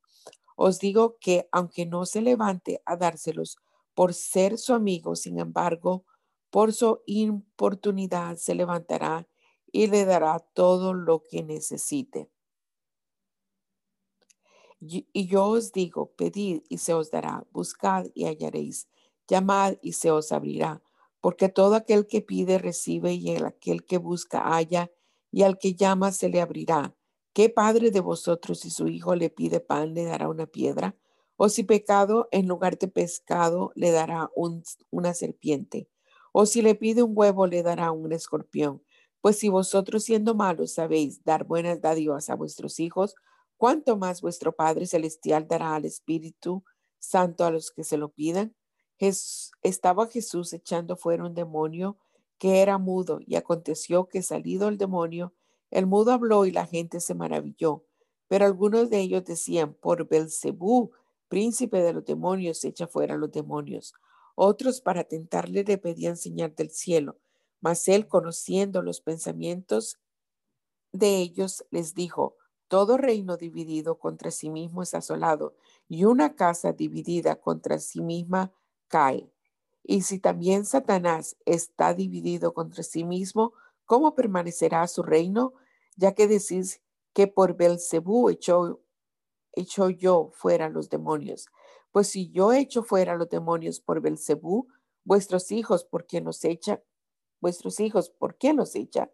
Os digo que aunque no se levante a dárselos por ser su amigo, sin embargo, por su importunidad se levantará y le dará todo lo que necesite. Y yo os digo, pedid y se os dará, buscad y hallaréis, llamad y se os abrirá, porque todo aquel que pide recibe y el aquel que busca halla, y al que llama se le abrirá. ¿Qué padre de vosotros si su hijo le pide pan le dará una piedra? ¿O si pecado en lugar de pescado le dará una serpiente? O si le pide un huevo, le dará un escorpión. Pues si vosotros siendo malos sabéis dar buenas dádivas a vuestros hijos, ¿cuánto más vuestro Padre Celestial dará al Espíritu Santo a los que se lo pidan? estaba Jesús echando fuera un demonio que era mudo, y aconteció que salido el demonio, el mudo habló y la gente se maravilló. Pero algunos de ellos decían, por Belcebú, príncipe de los demonios, echa fuera los demonios. Otros para tentarle le pedían señal del cielo, mas él, conociendo los pensamientos de ellos, les dijo, todo reino dividido contra sí mismo es asolado, y una casa dividida contra sí misma cae. Y si también Satanás está dividido contra sí mismo, ¿cómo permanecerá su reino? Ya que decís que por Belcebú echó, echó yo fuera los demonios. Pues si yo echo fuera los demonios por Belcebú, vuestros hijos, ¿por qué nos echa? Vuestros hijos, ¿por qué nos echa?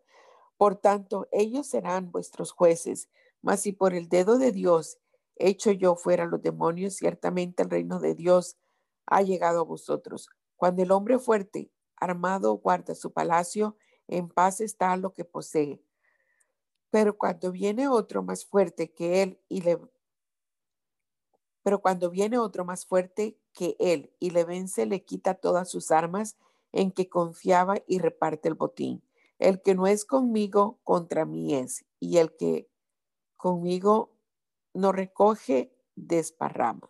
Por tanto, ellos serán vuestros jueces. Mas si por el dedo de Dios echo yo fuera los demonios, ciertamente el reino de Dios ha llegado a vosotros. Cuando el hombre fuerte, armado, guarda su palacio, en paz está lo que posee. Pero cuando viene otro más fuerte que él y le pero cuando viene otro más fuerte que él y le vence, le quita todas sus armas en que confiaba y reparte el botín. El que no es conmigo, contra mí es, y el que conmigo no recoge, desparrama.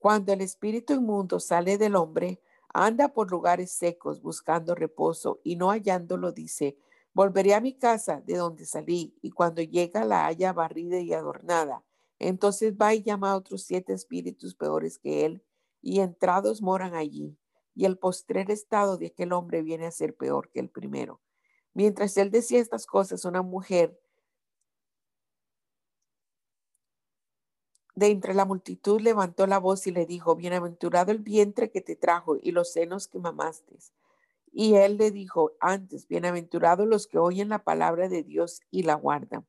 Cuando el espíritu inmundo sale del hombre, anda por lugares secos buscando reposo y no hallándolo, dice, volveré a mi casa de donde salí, y cuando llega la haya barrida y adornada entonces va y llama a otros siete espíritus peores que él, y entrados moran allí. Y el postrer estado de aquel hombre viene a ser peor que el primero. Mientras él decía estas cosas, una mujer de entre la multitud levantó la voz y le dijo, bienaventurado el vientre que te trajo y los senos que mamaste. Y él le dijo antes, bienaventurados los que oyen la palabra de Dios y la guardan.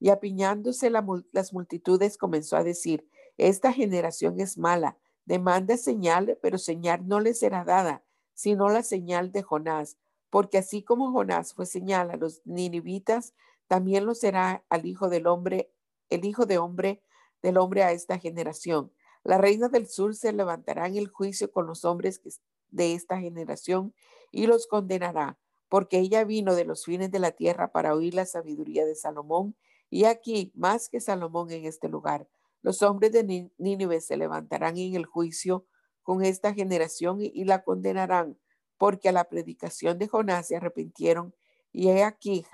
Y apiñándose las multitudes comenzó a decir, esta generación es mala, demanda señal, pero señal no le será dada, sino la señal de Jonás, porque así como Jonás fue señal a los ninivitas, también lo será al hijo del hombre, el hijo de hombre del hombre a esta generación. La reina del sur se levantará en el juicio con los hombres de esta generación y los condenará, porque ella vino de los fines de la tierra para oír la sabiduría de Salomón, y aquí, más que Salomón en este lugar, los hombres de Nínive se levantarán en el juicio con esta generación y la condenarán, porque a la predicación de Jonás se arrepintieron, y aquí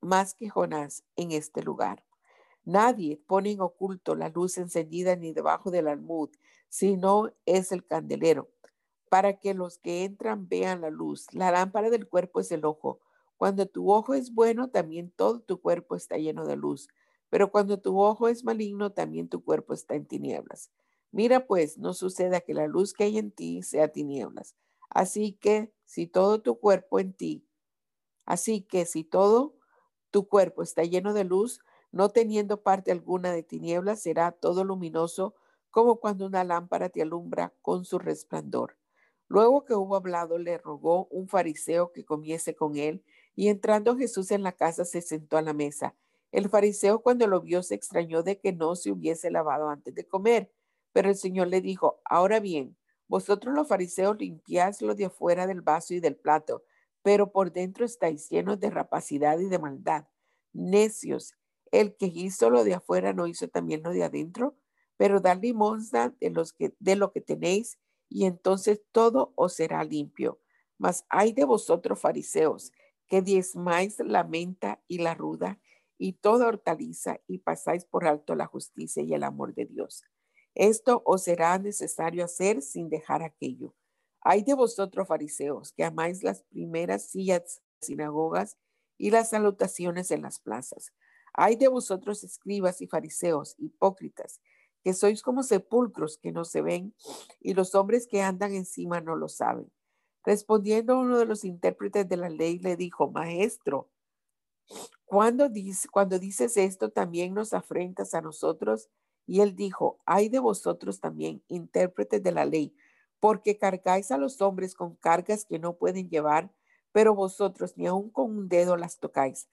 más que Jonás en este lugar. Nadie pone en oculto la luz encendida ni debajo del almud, sino es el candelero, para que los que entran vean la luz. La lámpara del cuerpo es el ojo. Cuando tu ojo es bueno, también todo tu cuerpo está lleno de luz. Pero cuando tu ojo es maligno, también tu cuerpo está en tinieblas. Mira pues, no suceda que la luz que hay en ti sea tinieblas. Así que si todo tu cuerpo en ti, así que si todo tu cuerpo está lleno de luz, no teniendo parte alguna de tinieblas, será todo luminoso como cuando una lámpara te alumbra con su resplandor. Luego que hubo hablado, le rogó un fariseo que comiese con él, y entrando Jesús en la casa se sentó a la mesa. El fariseo cuando lo vio se extrañó de que no se hubiese lavado antes de comer, pero el Señor le dijo, ahora bien, vosotros los fariseos limpiáis lo de afuera del vaso y del plato, pero por dentro estáis llenos de rapacidad y de maldad. Necios, el que hizo lo de afuera no hizo también lo de adentro, pero da limosna de, los que, de lo que tenéis y entonces todo os será limpio. Mas hay de vosotros fariseos, que diezmáis la menta y la ruda y toda hortaliza y pasáis por alto la justicia y el amor de Dios. Esto os será necesario hacer sin dejar aquello. Hay de vosotros fariseos, que amáis las primeras sillas sinagogas y las salutaciones en las plazas. Hay de vosotros escribas y fariseos, hipócritas, que sois como sepulcros que no se ven y los hombres que andan encima no lo saben. Respondiendo uno de los intérpretes de la ley le dijo, Maestro, cuando, cuando dices esto también nos afrentas a nosotros. Y él dijo, hay de vosotros también, intérpretes de la ley, porque cargáis a los hombres con cargas que no pueden llevar, pero vosotros ni aun con un dedo las tocáis.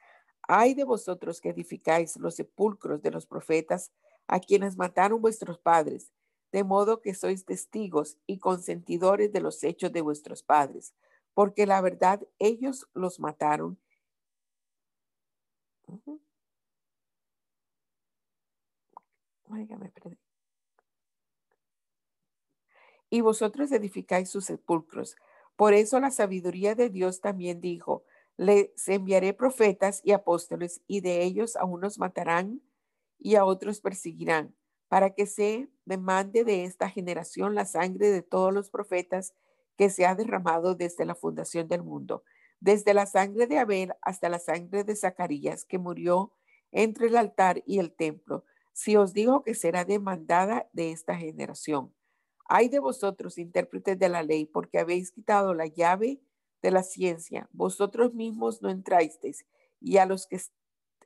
Hay de vosotros que edificáis los sepulcros de los profetas, a quienes mataron vuestros padres, de modo que sois testigos y consentidores de los hechos de vuestros padres, porque la verdad ellos los mataron. Y vosotros edificáis sus sepulcros. Por eso la sabiduría de Dios también dijo, les enviaré profetas y apóstoles, y de ellos a unos matarán y a otros perseguirán, para que se demande de esta generación la sangre de todos los profetas que se ha derramado desde la fundación del mundo, desde la sangre de Abel hasta la sangre de Zacarías, que murió entre el altar y el templo. Si os digo que será demandada de esta generación. Hay de vosotros, intérpretes de la ley, porque habéis quitado la llave de la ciencia. Vosotros mismos no entrasteis, y a los que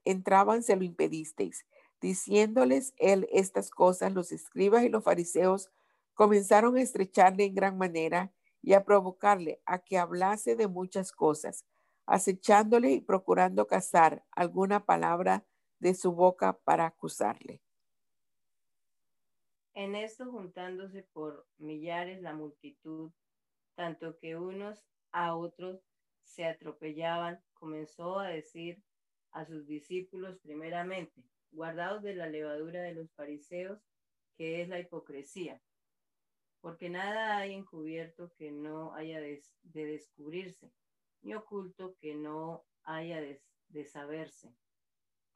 entraban se lo impedisteis. Diciéndoles él estas cosas, los escribas y los fariseos comenzaron a estrecharle en gran manera y a provocarle a que hablase de muchas cosas, acechándole y procurando cazar alguna palabra de su boca para acusarle. En esto juntándose por millares la multitud, tanto que unos a otros se atropellaban, comenzó a decir a sus discípulos primeramente, guardados de la levadura de los fariseos, que es la hipocresía, porque nada hay encubierto que no haya de, descubrirse, ni oculto que no haya de saberse.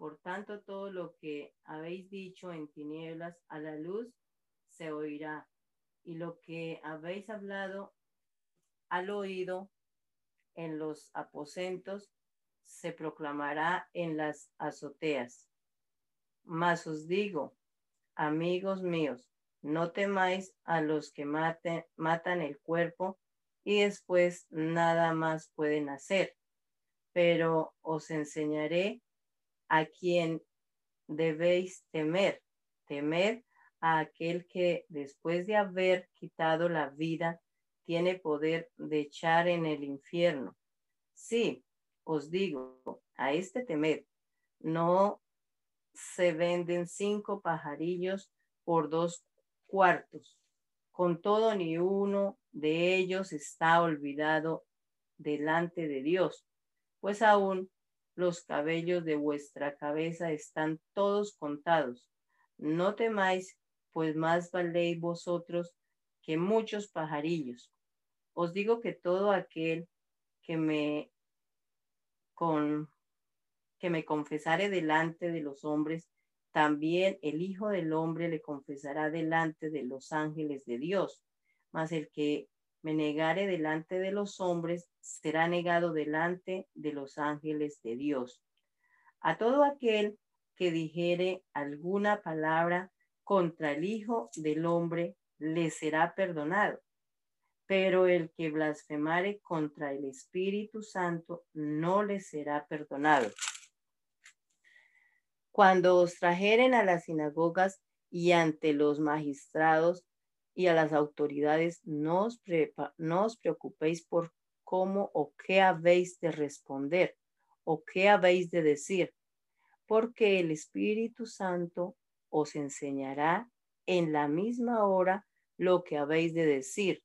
Por tanto, todo lo que habéis dicho en tinieblas a la luz se oirá, y lo que habéis hablado al oído en los aposentos se proclamará en las azoteas. Mas os digo, amigos míos, no temáis a los que maten, matan el cuerpo y después nada más pueden hacer, pero os enseñaré a quien debéis temer. Temer a aquel que después de haber quitado la vida tiene poder de echar en el infierno. Sí, os digo, a este temer, no se venden cinco pajarillos por dos cuartos, Con todo, ni uno de ellos está olvidado delante de Dios, pues aún los cabellos de vuestra cabeza están todos contados. No temáis, pues más valéis vosotros que muchos pajarillos. Os digo que todo aquel que me con que me confesare delante de los hombres, también el Hijo del Hombre le confesará delante de los ángeles de Dios. Mas el que me negare delante de los hombres, será negado delante de los ángeles de Dios. A todo aquel que dijere alguna palabra contra el Hijo del Hombre, le será perdonado. Pero el que blasfemare contra el Espíritu Santo, no le será perdonado. Cuando os trajeren a las sinagogas y ante los magistrados y a las autoridades, no os, preocupéis por cómo o qué habéis de responder o qué habéis de decir, porque el Espíritu Santo os enseñará en la misma hora lo que habéis de decir.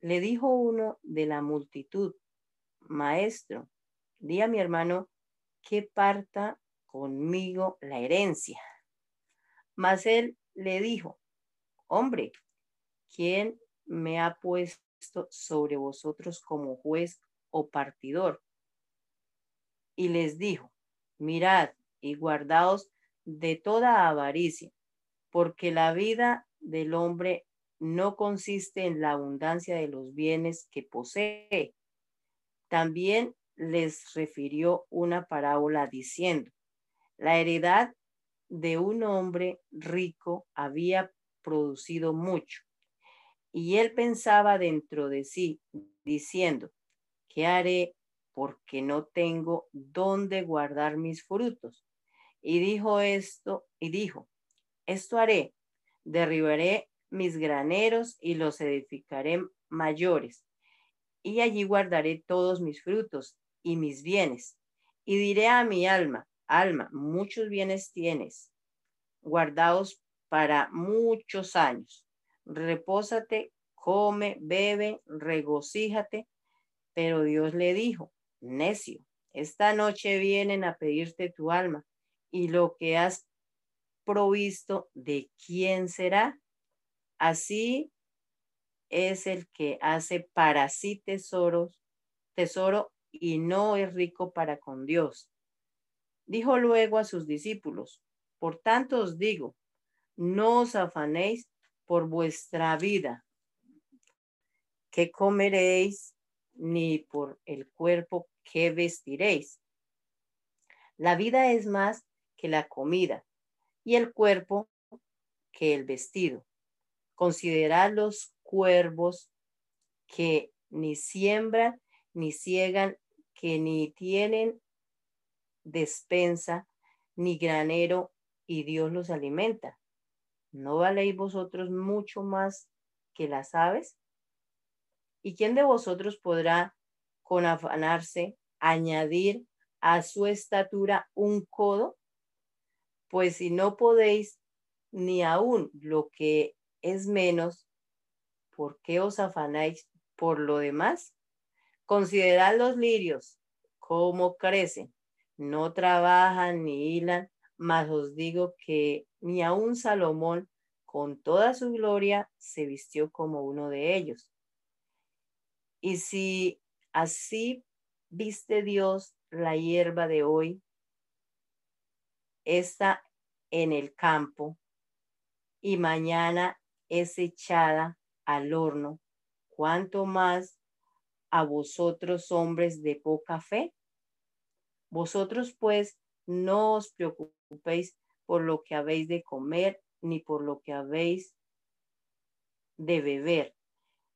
Le dijo uno de la multitud, Maestro, di a mi hermano que parta conmigo la herencia. Mas él le dijo, hombre, ¿quién me ha puesto sobre vosotros como juez o partidor? Y les dijo, mirad y guardaos de toda avaricia, porque la vida del hombre no consiste en la abundancia de los bienes que posee. También les refirió una parábola diciendo, la heredad de un hombre rico había producido mucho. Y él pensaba dentro de sí, diciendo, ¿qué haré porque no tengo dónde guardar mis frutos? Y dijo esto, y dijo, esto haré, derribaré mis graneros y los edificaré mayores, y allí guardaré todos mis frutos y mis bienes. Y diré a mi alma, alma, muchos bienes tienes, guardados para muchos años. Repósate, come, bebe, regocíjate. Pero Dios le dijo, necio, esta noche vienen a pedirte tu alma y lo que has provisto, ¿de quién será? Así es el que hace para sí tesoros, tesoro y no es rico para con Dios. Dijo luego a sus discípulos, por tanto os digo, no os afanéis por vuestra vida, qué comeréis, ni por el cuerpo que vestiréis. La vida es más que la comida y el cuerpo que el vestido. Considerad los cuervos que ni siembran ni ciegan, que ni tienen despensa ni granero y Dios los alimenta. ¿No valéis vosotros mucho más que las aves? ¿Y quién de vosotros podrá, con afanarse, añadir a su estatura un codo? Pues si no podéis ni aún lo que es menos, ¿por qué os afanáis por lo demás? Considerad los lirios, cómo crecen, no trabajan ni hilan, mas os digo que ni aun Salomón con toda su gloria se vistió como uno de ellos. Y si así viste Dios la hierba de hoy, está en el campo y mañana es echada al horno, cuanto más a vosotros hombres de poca fe. Vosotros pues no os preocupéis por lo que habéis de comer, ni por lo que habéis de beber,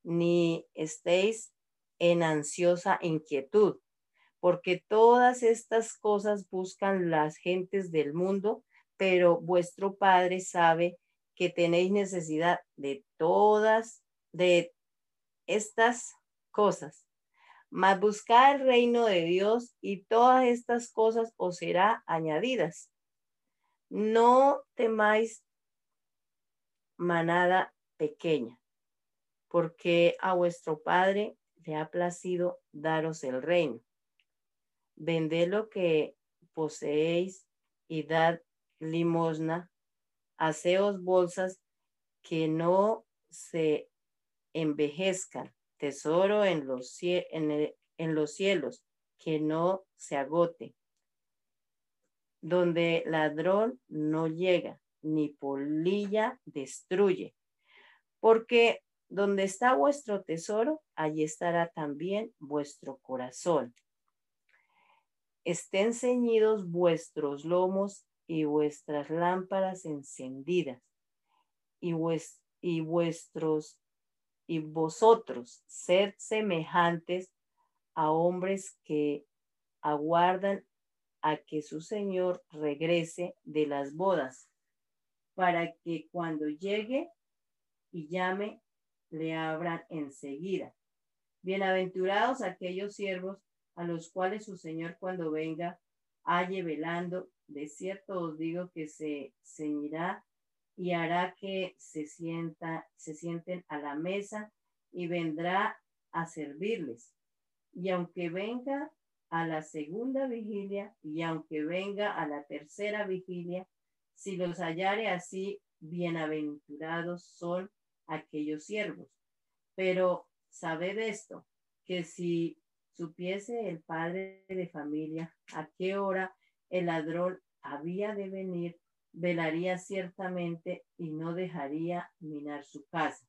ni estéis en ansiosa inquietud, porque todas estas cosas buscan las gentes del mundo, pero vuestro Padre sabe que tenéis necesidad de todas, de estas cosas. Mas buscad el reino de Dios y todas estas cosas os será añadidas. No temáis manada pequeña, porque a vuestro Padre le ha placido daros el reino. Vended lo que poseéis y dad limosna, haceos bolsas que no se envejezcan, tesoro en los, cielos, que no se agote, donde ladrón no llega, ni polilla destruye. Porque donde está vuestro tesoro, allí estará también vuestro corazón. Estén ceñidos vuestros lomos y vuestras lámparas encendidas, y vuestros y vosotros sed semejantes a hombres que aguardan a que su Señor regrese de las bodas, para que cuando llegue y llame, le abran enseguida. Bienaventurados aquellos siervos a los cuales su Señor cuando venga halle velando. De cierto os digo que se ceñirá y hará que se sienta, se sienten a la mesa y vendrá a servirles. Y aunque venga a la segunda vigilia y aunque venga a la tercera vigilia, si los hallare así, bienaventurados son aquellos siervos. Pero sabed esto, que si supiese el padre de familia a qué hora el ladrón había de venir, velaría ciertamente y no dejaría minar su casa.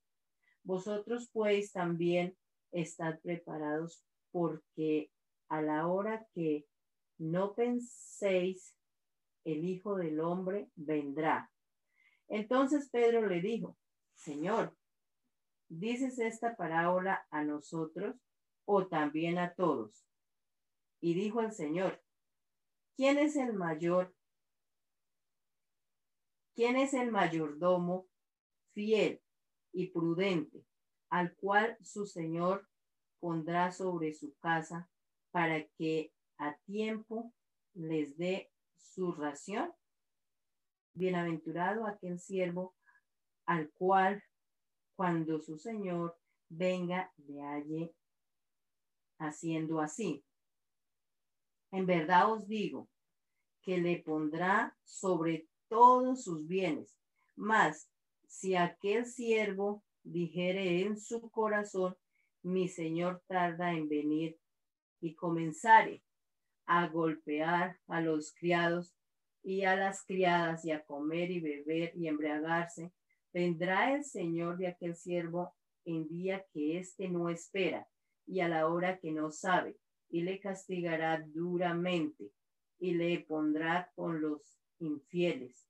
Vosotros pues también estad preparados porque a la hora que no penséis, el Hijo del Hombre vendrá. Entonces Pedro le dijo, Señor, ¿dices esta parábola a nosotros o también a todos? Y dijo el Señor, ¿quién es el mayor ¿Quién es el mayordomo fiel y prudente, al cual su Señor pondrá sobre su casa para que a tiempo les dé su ración? Bienaventurado aquel siervo al cual cuando su Señor venga le halle haciendo así. En verdad os digo que le pondrá sobre todos sus bienes. Mas si aquel siervo dijere en su corazón, mi señor tarda en venir y comenzare a golpear a los criados y a las criadas y a comer y beber y embriagarse, vendrá el señor de aquel siervo en día que éste no espera y a la hora que no sabe, y le castigará duramente y le pondrá con los infieles.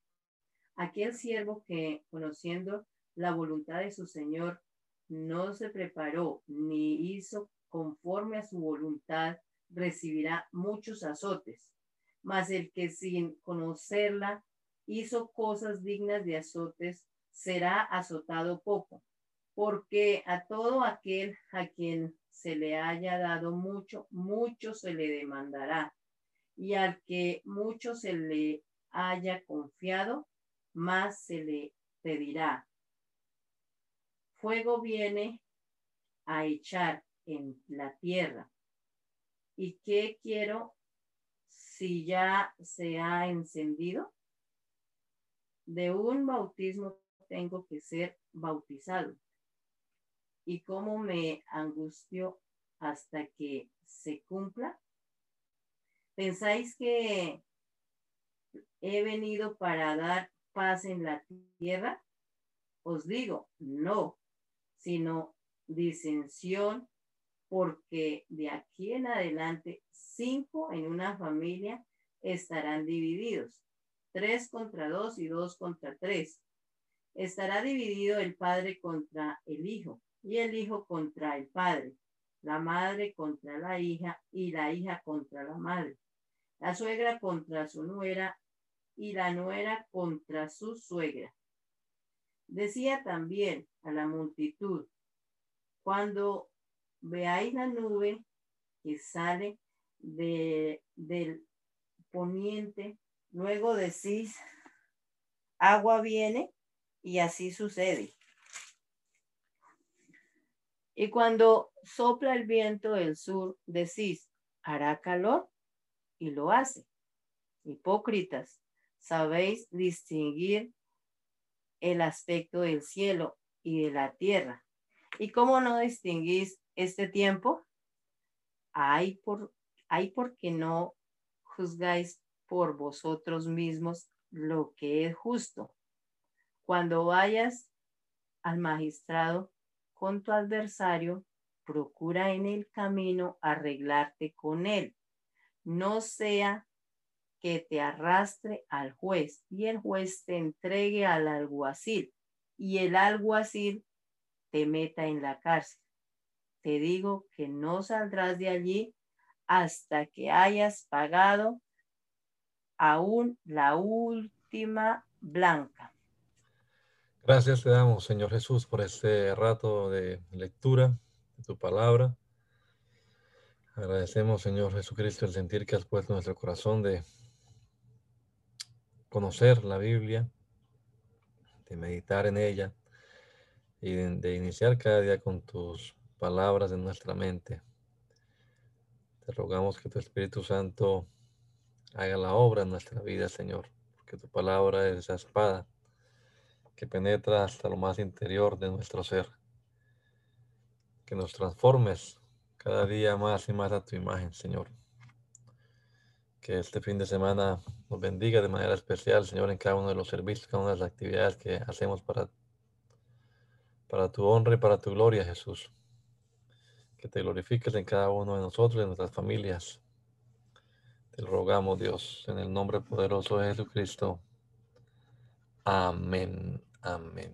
Aquel siervo que, conociendo la voluntad de su Señor, no se preparó ni hizo conforme a su voluntad, recibirá muchos azotes. Mas el que sin conocerla hizo cosas dignas de azotes, será azotado poco. Porque a todo aquel a quien se le haya dado mucho, mucho se le demandará. Y al que mucho se le haya confiado, más se le pedirá. Fuego viene a echar en la tierra. ¿Y qué quiero si ya se ha encendido? De un bautismo tengo que ser bautizado. ¿Y cómo me angustio hasta que se cumpla? ¿Pensáis que he venido para dar paz en la tierra? Os digo, no, sino disensión, porque de aquí en adelante cinco en una familia estarán divididos, tres contra dos y dos contra tres. Estará dividido el padre contra el hijo y el hijo contra el padre, la madre contra la hija y la hija contra la madre, la suegra contra su nuera y la nuera contra su suegra. Decía también a la multitud, cuando veáis la nube que sale de, del poniente, luego decís, agua viene y así sucede. Y cuando sopla el viento del sur, decís, hará calor y lo hace. Hipócritas, sabéis distinguir el aspecto del cielo y de la tierra. ¿Y cómo no distinguís este tiempo? Hay por, hay porque no juzgáis por vosotros mismos lo que es justo. Cuando vayas al magistrado con tu adversario, procura en el camino arreglarte con él. No sea que te arrastre al juez y el juez te entregue al alguacil y el alguacil te meta en la cárcel. Te digo que no saldrás de allí hasta que hayas pagado aún la última blanca. Gracias te damos, Señor Jesús, por este rato de lectura de tu palabra. Agradecemos, Señor Jesucristo, el sentir que has puesto en nuestro corazón de conocer la Biblia, de meditar en ella y de, iniciar cada día con tus palabras en nuestra mente. Te rogamos que tu Espíritu Santo haga la obra en nuestra vida, Señor, porque tu palabra es esa espada que penetra hasta lo más interior de nuestro ser. Que nos transformes cada día más y más a tu imagen, Señor. Que este fin de semana nos bendiga de manera especial, Señor, en cada uno de los servicios, cada una de las actividades que hacemos para, para tu honra y para tu gloria, Jesús. Que te glorifiques en cada uno de nosotros y en nuestras familias. Te rogamos, Dios, en el nombre poderoso de Jesucristo. Amén. Amén.